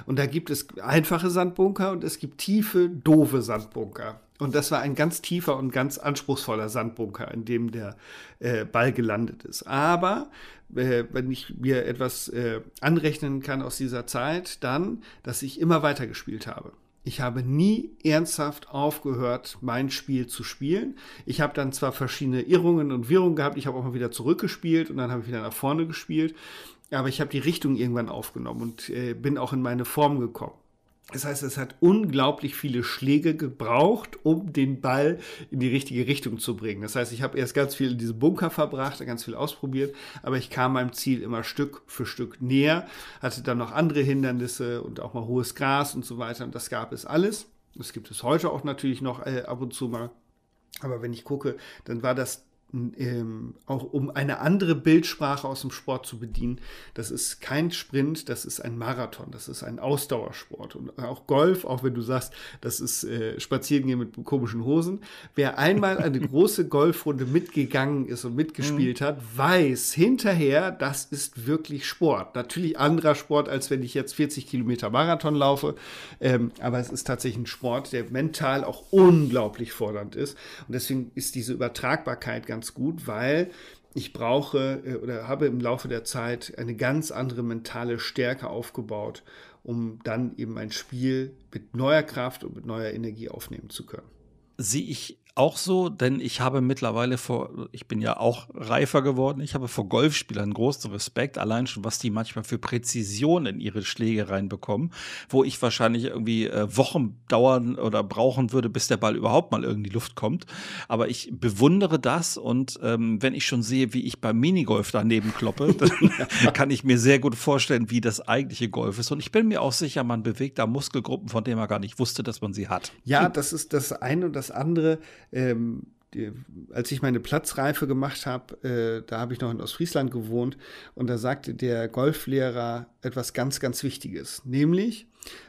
Und da gibt es einfache Sandbunker und es gibt tiefe, doofe Sandbunker. Und das war ein ganz tiefer und ganz anspruchsvoller Sandbunker, in dem der äh, Ball gelandet ist. Aber äh, wenn ich mir etwas äh, anrechnen kann aus dieser Zeit, dann, dass ich immer weiter gespielt habe. Ich habe nie ernsthaft aufgehört, mein Spiel zu spielen. Ich habe dann zwar verschiedene Irrungen und Wirrungen gehabt, ich habe auch mal wieder zurückgespielt und dann habe ich wieder nach vorne gespielt, aber ich habe die Richtung irgendwann aufgenommen und äh, bin auch in meine Form gekommen. Das heißt, es hat unglaublich viele Schläge gebraucht, um den Ball in die richtige Richtung zu bringen. Das heißt, ich habe erst ganz viel in diesem Bunker verbracht, ganz viel ausprobiert, aber ich kam meinem Ziel immer Stück für Stück näher, hatte dann noch andere Hindernisse und auch mal hohes Gras und so weiter. Und das gab es alles. Das gibt es heute auch natürlich noch äh, ab und zu mal. Aber wenn ich gucke, dann war das ähm, auch um eine andere Bildsprache aus dem Sport zu bedienen. Das ist kein Sprint, das ist ein Marathon, das ist ein Ausdauersport. Und auch Golf, auch wenn du sagst, das ist äh, Spazierengehen mit komischen Hosen. Wer einmal eine große Golfrunde mitgegangen ist und mitgespielt mhm. hat, weiß hinterher, das ist wirklich Sport. Natürlich anderer Sport, als wenn ich jetzt 40 Kilometer Marathon laufe. Ähm, aber es ist tatsächlich ein Sport, der mental auch unglaublich fordernd ist. Und deswegen ist diese Übertragbarkeit ganz ganz gut, weil ich brauche äh, oder habe im Laufe der Zeit eine ganz andere mentale Stärke aufgebaut, um dann eben ein Spiel mit neuer Kraft und mit neuer Energie aufnehmen zu können. Sehe ich auch so, denn ich habe mittlerweile vor, ich bin ja auch reifer geworden, ich habe vor Golfspielern großen Respekt, allein schon, was die manchmal für Präzision in ihre Schläge reinbekommen, wo ich wahrscheinlich irgendwie äh, Wochen dauern oder brauchen würde, bis der Ball überhaupt mal in die Luft kommt. Aber ich bewundere das und ähm, wenn ich schon sehe, wie ich beim Minigolf daneben kloppe, dann kann ich mir sehr gut vorstellen, wie das eigentliche Golf ist. Und ich bin mir auch sicher, man bewegt da Muskelgruppen, von denen man gar nicht wusste, dass man sie hat. Ja, das ist das eine und das andere ähm, die, als ich meine Platzreife gemacht habe, äh, da habe ich noch in Ostfriesland gewohnt und da sagte der Golflehrer etwas ganz, ganz Wichtiges, nämlich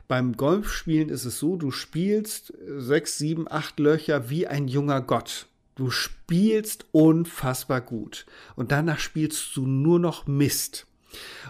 beim Golfspielen ist es so, du spielst sechs, sieben, acht Löcher wie ein junger Gott. Du spielst unfassbar gut und danach spielst du nur noch Mist.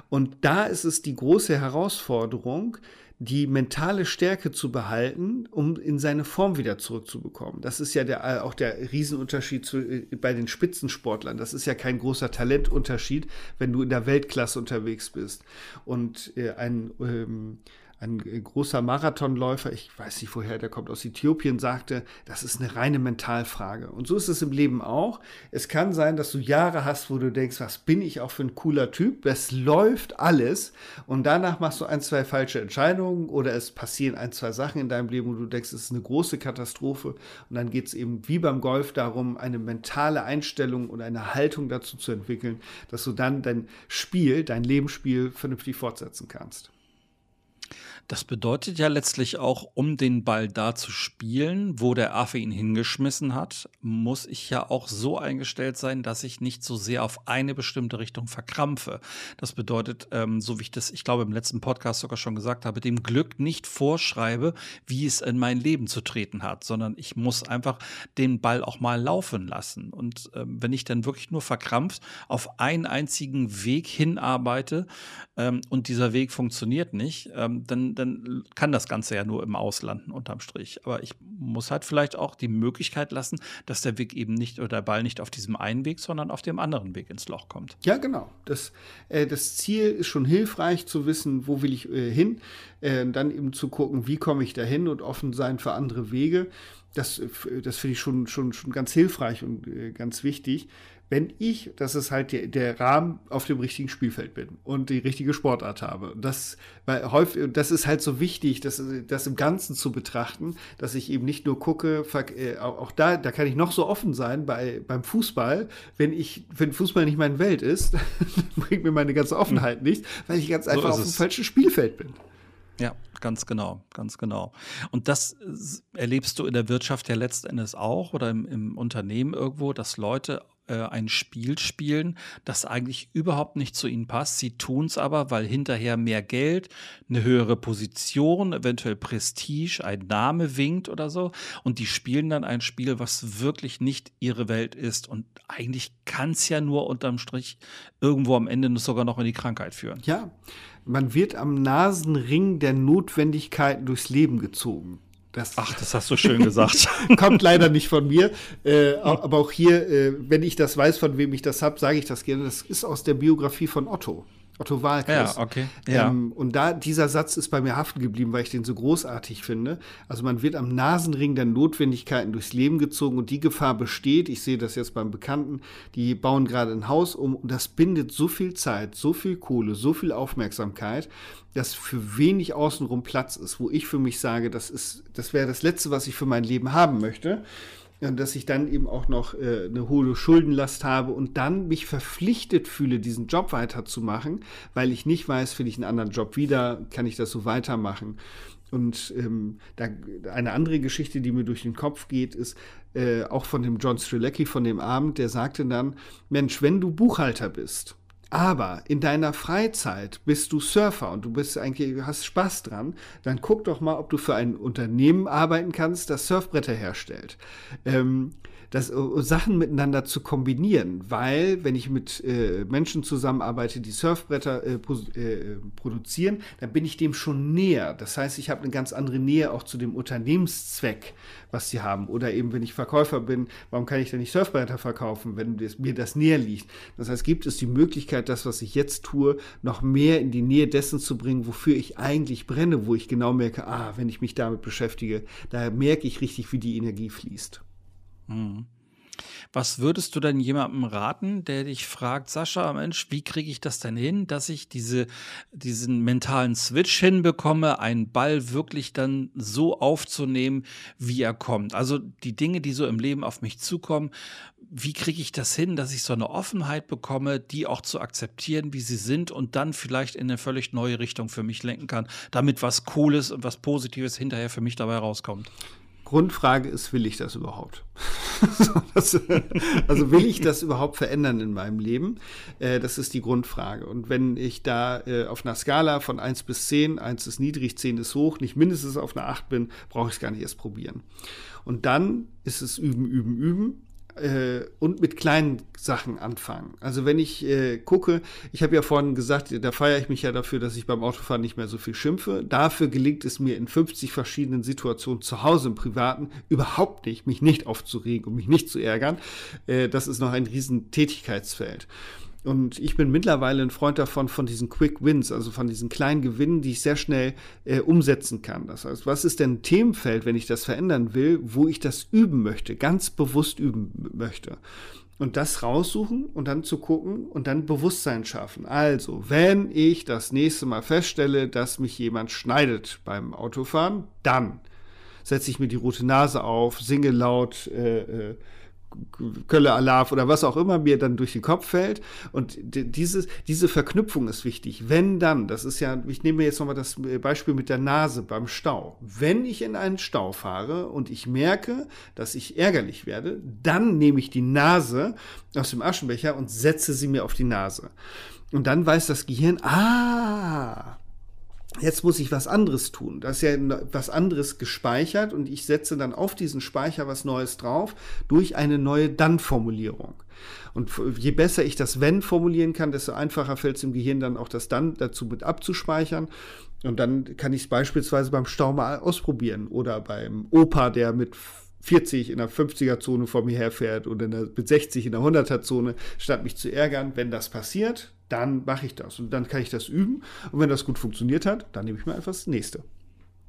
Und da ist es die große Herausforderung, die mentale Stärke zu behalten, um in seine Form wieder zurückzubekommen. Das ist ja der, äh, auch der Riesenunterschied zu, äh, bei den Spitzensportlern. Das ist ja kein großer Talentunterschied, wenn du in der Weltklasse unterwegs bist. Und äh, ein ähm, ein großer Marathonläufer, ich weiß nicht woher, der kommt aus Äthiopien, sagte, das ist eine reine Mentalfrage. Und so ist es im Leben auch. Es kann sein, dass du Jahre hast, wo du denkst, was bin ich auch für ein cooler Typ, das läuft alles und danach machst du ein, zwei falsche Entscheidungen oder es passieren ein, zwei Sachen in deinem Leben, wo du denkst, es ist eine große Katastrophe und dann geht es eben wie beim Golf darum, eine mentale Einstellung und eine Haltung dazu zu entwickeln, dass du dann dein Spiel, dein Lebensspiel vernünftig fortsetzen kannst. Das bedeutet ja letztlich auch, um den Ball da zu spielen, wo der Affe ihn hingeschmissen hat, muss ich ja auch so eingestellt sein, dass ich nicht so sehr auf eine bestimmte Richtung verkrampfe. Das bedeutet, ähm, so wie ich das, ich glaube, im letzten Podcast sogar schon gesagt habe, dem Glück nicht vorschreibe, wie es in mein Leben zu treten hat, sondern ich muss einfach den Ball auch mal laufen lassen. Und ähm, wenn ich dann wirklich nur verkrampft auf einen einzigen Weg hinarbeite ähm, und dieser Weg funktioniert nicht, ähm, dann dann kann das Ganze ja nur im Auslanden unterm Strich. Aber ich muss halt vielleicht auch die Möglichkeit lassen, dass der Weg eben nicht oder der Ball nicht auf diesem einen Weg, sondern auf dem anderen Weg ins Loch kommt. Ja, genau. Das, äh, das Ziel ist schon hilfreich zu wissen, wo will ich äh, hin, äh, dann eben zu gucken, wie komme ich dahin und offen sein für andere Wege. Das, äh, das finde ich schon, schon, schon ganz hilfreich und äh, ganz wichtig wenn ich, das ist halt der, der Rahmen, auf dem richtigen Spielfeld bin und die richtige Sportart habe. Das, weil häufig, das ist halt so wichtig, das, das im Ganzen zu betrachten, dass ich eben nicht nur gucke, äh, auch da, da kann ich noch so offen sein bei, beim Fußball. Wenn ich, wenn Fußball nicht meine Welt ist, bringt mir meine ganze Offenheit nicht, weil ich ganz einfach so auf dem falschen Spielfeld bin. Ja, ganz genau, ganz genau. Und das erlebst du in der Wirtschaft ja letzten Endes auch oder im, im Unternehmen irgendwo, dass Leute äh, ein Spiel spielen, das eigentlich überhaupt nicht zu ihnen passt. Sie tun es aber, weil hinterher mehr Geld, eine höhere Position, eventuell Prestige, ein Name winkt oder so. Und die spielen dann ein Spiel, was wirklich nicht ihre Welt ist. Und eigentlich kann es ja nur unterm Strich irgendwo am Ende sogar noch in die Krankheit führen. Ja, man wird am Nasenring der Notwendigkeiten durchs Leben gezogen. Das Ach, das hast du schön gesagt. kommt leider nicht von mir. Äh, aber auch hier, äh, wenn ich das weiß, von wem ich das habe, sage ich das gerne. Das ist aus der Biografie von Otto. Otto Walkes. Ja, okay. Ja. Ähm, und da, dieser Satz ist bei mir haften geblieben, weil ich den so großartig finde. Also man wird am Nasenring der Notwendigkeiten durchs Leben gezogen und die Gefahr besteht. Ich sehe das jetzt beim Bekannten, die bauen gerade ein Haus um und das bindet so viel Zeit, so viel Kohle, so viel Aufmerksamkeit, dass für wenig außenrum Platz ist, wo ich für mich sage, das ist, das wäre das Letzte, was ich für mein Leben haben möchte dass ich dann eben auch noch äh, eine hohe Schuldenlast habe und dann mich verpflichtet fühle, diesen Job weiterzumachen, weil ich nicht weiß, finde ich einen anderen Job wieder, kann ich das so weitermachen. Und ähm, da, eine andere Geschichte, die mir durch den Kopf geht, ist äh, auch von dem John Strilecki von dem Abend, der sagte dann, Mensch, wenn du Buchhalter bist aber in deiner Freizeit bist du Surfer und du bist eigentlich, hast Spaß dran, dann guck doch mal, ob du für ein Unternehmen arbeiten kannst, das Surfbretter herstellt. Ähm, das, uh, Sachen miteinander zu kombinieren, weil wenn ich mit äh, Menschen zusammenarbeite, die Surfbretter äh, äh, produzieren, dann bin ich dem schon näher. Das heißt, ich habe eine ganz andere Nähe auch zu dem Unternehmenszweck, was sie haben. Oder eben, wenn ich Verkäufer bin, warum kann ich denn nicht Surfbretter verkaufen, wenn das, mir das näher liegt? Das heißt, gibt es die Möglichkeit, das, was ich jetzt tue, noch mehr in die Nähe dessen zu bringen, wofür ich eigentlich brenne, wo ich genau merke, ah, wenn ich mich damit beschäftige, da merke ich richtig, wie die Energie fließt. Mhm. Was würdest du denn jemandem raten, der dich fragt, Sascha, Mensch, wie kriege ich das denn hin, dass ich diese, diesen mentalen Switch hinbekomme, einen Ball wirklich dann so aufzunehmen, wie er kommt? Also die Dinge, die so im Leben auf mich zukommen, wie kriege ich das hin, dass ich so eine Offenheit bekomme, die auch zu akzeptieren, wie sie sind und dann vielleicht in eine völlig neue Richtung für mich lenken kann, damit was Cooles und was Positives hinterher für mich dabei rauskommt? Grundfrage ist, will ich das überhaupt? also will ich das überhaupt verändern in meinem Leben? Äh, das ist die Grundfrage. Und wenn ich da äh, auf einer Skala von 1 bis 10, 1 ist niedrig, 10 ist hoch, nicht mindestens auf einer 8 bin, brauche ich es gar nicht erst probieren. Und dann ist es üben, üben, üben äh, und mit kleinen Sachen anfangen. Also wenn ich äh, gucke, ich habe ja vorhin gesagt, da feiere ich mich ja dafür, dass ich beim Autofahren nicht mehr so viel schimpfe. Dafür gelingt es mir in 50 verschiedenen Situationen zu Hause im Privaten überhaupt nicht, mich nicht aufzuregen und mich nicht zu ärgern. Äh, das ist noch ein riesen Tätigkeitsfeld. Und ich bin mittlerweile ein Freund davon, von diesen Quick Wins, also von diesen kleinen Gewinnen, die ich sehr schnell äh, umsetzen kann. Das heißt, was ist denn ein Themenfeld, wenn ich das verändern will, wo ich das üben möchte, ganz bewusst üben möchte? Und das raussuchen und dann zu gucken und dann Bewusstsein schaffen. Also, wenn ich das nächste Mal feststelle, dass mich jemand schneidet beim Autofahren, dann setze ich mir die rote Nase auf, singe laut, äh, äh, Kölle Alarv oder was auch immer mir dann durch den Kopf fällt. Und dieses, diese Verknüpfung ist wichtig. Wenn dann, das ist ja, ich nehme jetzt nochmal das Beispiel mit der Nase beim Stau. Wenn ich in einen Stau fahre und ich merke, dass ich ärgerlich werde, dann nehme ich die Nase aus dem Aschenbecher und setze sie mir auf die Nase. Und dann weiß das Gehirn, ah, jetzt muss ich was anderes tun. Da ist ja was anderes gespeichert und ich setze dann auf diesen Speicher was Neues drauf durch eine neue Dann-Formulierung. Und je besser ich das Wenn formulieren kann, desto einfacher fällt es im Gehirn dann auch das Dann dazu mit abzuspeichern. Und dann kann ich es beispielsweise beim Stau mal ausprobieren oder beim Opa, der mit 40 in der 50er-Zone vor mir herfährt oder der, mit 60 in der 100er-Zone, statt mich zu ärgern. Wenn das passiert, dann mache ich das und dann kann ich das üben. Und wenn das gut funktioniert hat, dann nehme ich mir einfach das nächste.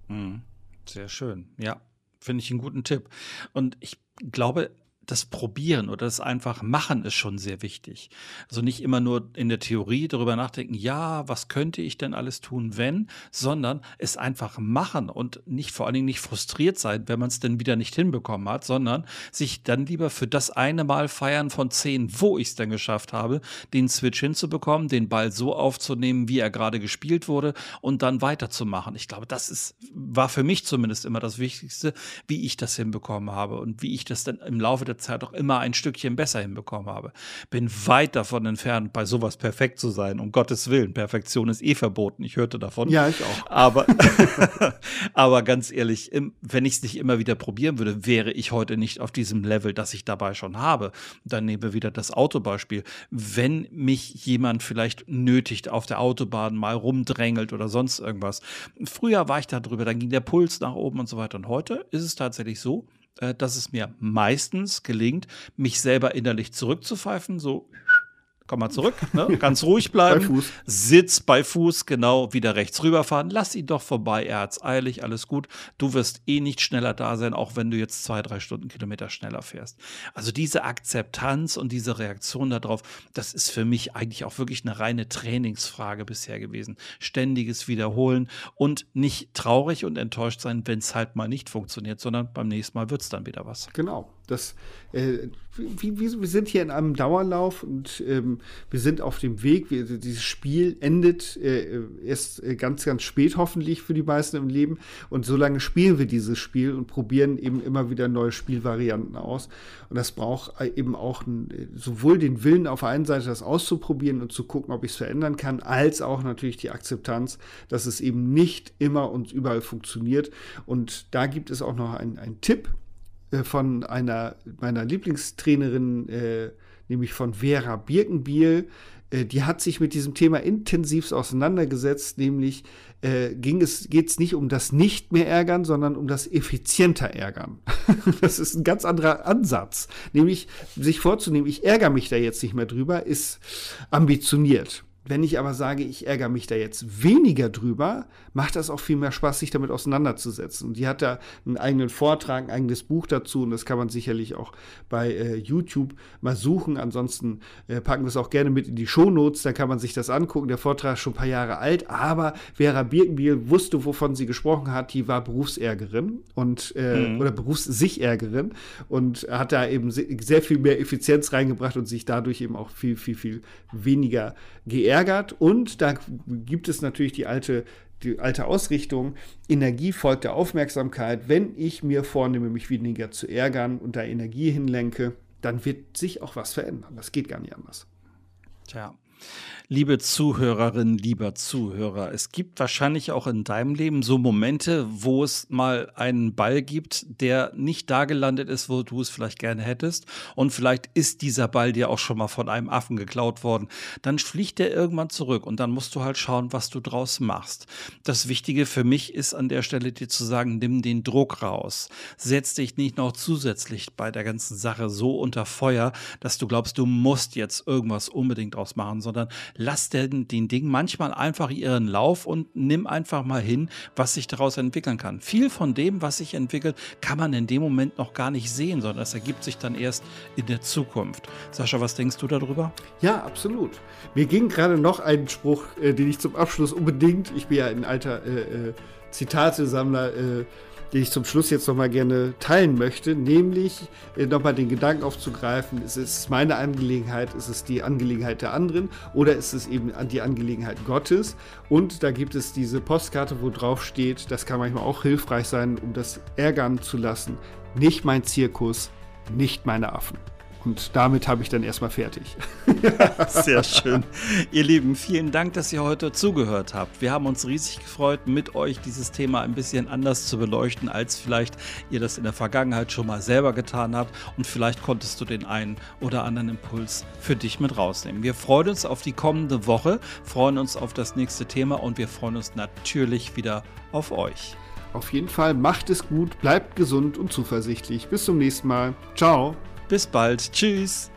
Mhm. Sehr schön. Ja, finde ich einen guten Tipp. Und ich glaube, das Probieren oder das einfach Machen ist schon sehr wichtig. Also nicht immer nur in der Theorie darüber nachdenken, ja, was könnte ich denn alles tun, wenn, sondern es einfach machen und nicht vor allen Dingen nicht frustriert sein, wenn man es denn wieder nicht hinbekommen hat, sondern sich dann lieber für das eine Mal feiern von zehn, wo ich es denn geschafft habe, den Switch hinzubekommen, den Ball so aufzunehmen, wie er gerade gespielt wurde und dann weiterzumachen. Ich glaube, das ist, war für mich zumindest immer das Wichtigste, wie ich das hinbekommen habe und wie ich das dann im Laufe der Zeit auch immer ein Stückchen besser hinbekommen habe. Bin weit davon entfernt, bei sowas perfekt zu sein. Um Gottes Willen, Perfektion ist eh verboten. Ich hörte davon. Ja, ich auch. Aber, aber ganz ehrlich, wenn ich es nicht immer wieder probieren würde, wäre ich heute nicht auf diesem Level, das ich dabei schon habe. Dann nehmen wir wieder das Autobeispiel. Wenn mich jemand vielleicht nötigt, auf der Autobahn mal rumdrängelt oder sonst irgendwas. Früher war ich da drüber, dann ging der Puls nach oben und so weiter. Und heute ist es tatsächlich so, dass es mir meistens gelingt, mich selber innerlich zurückzupfeifen, so komm mal zurück, ne? ganz ruhig bleiben. bei Fuß. Sitz bei Fuß, genau, wieder rechts rüberfahren. Lass ihn doch vorbei, er hat's eilig, alles gut. Du wirst eh nicht schneller da sein, auch wenn du jetzt zwei, drei Stundenkilometer schneller fährst. Also diese Akzeptanz und diese Reaktion darauf, das ist für mich eigentlich auch wirklich eine reine Trainingsfrage bisher gewesen. Ständiges Wiederholen und nicht traurig und enttäuscht sein, wenn es halt mal nicht funktioniert, sondern beim nächsten Mal wird es dann wieder was. Genau. Das, äh, wie, wie, wir sind hier in einem Dauerlauf und ähm, wir sind auf dem Weg. Wir, dieses Spiel endet äh, erst äh, ganz, ganz spät hoffentlich für die meisten im Leben. Und solange spielen wir dieses Spiel und probieren eben immer wieder neue Spielvarianten aus. Und das braucht äh, eben auch ein, sowohl den Willen auf der einen Seite, das auszuprobieren und zu gucken, ob ich es verändern kann, als auch natürlich die Akzeptanz, dass es eben nicht immer und überall funktioniert. Und da gibt es auch noch einen Tipp äh, von einer meiner Lieblingstrainerin, äh, nämlich von Vera Birkenbiel. Äh, die hat sich mit diesem Thema intensiv auseinandergesetzt, nämlich äh, es, geht es nicht um das nicht mehr ärgern, sondern um das effizienter ärgern. das ist ein ganz anderer Ansatz. Nämlich sich vorzunehmen, ich ärgere mich da jetzt nicht mehr drüber, ist ambitioniert. Wenn ich aber sage, ich ärgere mich da jetzt weniger drüber, macht das auch viel mehr Spaß, sich damit auseinanderzusetzen. Und die hat da einen eigenen Vortrag, ein eigenes Buch dazu und das kann man sicherlich auch bei äh, YouTube mal suchen. Ansonsten äh, packen wir es auch gerne mit in die Shownotes, da kann man sich das angucken. Der Vortrag ist schon ein paar Jahre alt, aber Vera Birkenbiel wusste, wovon sie gesprochen hat. Die war Berufsärgerin und äh, mhm. oder Berufssichärgerin und hat da eben sehr viel mehr Effizienz reingebracht und sich dadurch eben auch viel, viel, viel weniger geärgert. Und da gibt es natürlich die alte die alte Ausrichtung, Energie folgt der Aufmerksamkeit. Wenn ich mir vornehme, mich weniger zu ärgern und da Energie hinlenke, dann wird sich auch was verändern. Das geht gar nicht anders. Tja. Liebe Zuhörerinnen, lieber Zuhörer, es gibt wahrscheinlich auch in deinem Leben so Momente, wo es mal einen Ball gibt, der nicht da gelandet ist, wo du es vielleicht gerne hättest. Und vielleicht ist dieser Ball dir auch schon mal von einem Affen geklaut worden. Dann fliegt der irgendwann zurück und dann musst du halt schauen, was du draus machst. Das Wichtige für mich ist an der Stelle dir zu sagen, nimm den Druck raus. Setz dich nicht noch zusätzlich bei der ganzen Sache so unter Feuer, dass du glaubst, du musst jetzt irgendwas unbedingt draus machen, sondern lass den, den Ding manchmal einfach ihren Lauf und nimm einfach mal hin, was sich daraus entwickeln kann. Viel von dem, was sich entwickelt, kann man in dem Moment noch gar nicht sehen, sondern es ergibt sich dann erst in der Zukunft. Sascha, was denkst du darüber? Ja, absolut. Mir ging gerade noch ein Spruch, äh, den ich zum Abschluss unbedingt, ich bin ja ein alter äh, äh, Zitatesammler, äh, den ich zum Schluss jetzt nochmal gerne teilen möchte, nämlich äh, nochmal den Gedanken aufzugreifen, ist es meine Angelegenheit, ist es die Angelegenheit der anderen oder ist es eben die Angelegenheit Gottes? Und da gibt es diese Postkarte, wo drauf steht, das kann manchmal auch hilfreich sein, um das ärgern zu lassen. Nicht mein Zirkus, nicht meine Affen. Und damit habe ich dann erstmal fertig. Sehr schön. Ihr Lieben, vielen Dank, dass ihr heute zugehört habt. Wir haben uns riesig gefreut, mit euch dieses Thema ein bisschen anders zu beleuchten, als vielleicht ihr das in der Vergangenheit schon mal selber getan habt. Und vielleicht konntest du den einen oder anderen Impuls für dich mit rausnehmen. Wir freuen uns auf die kommende Woche, freuen uns auf das nächste Thema und wir freuen uns natürlich wieder auf euch. Auf jeden Fall macht es gut, bleibt gesund und zuversichtlich. Bis zum nächsten Mal. Ciao. Bis bald. Tschüss.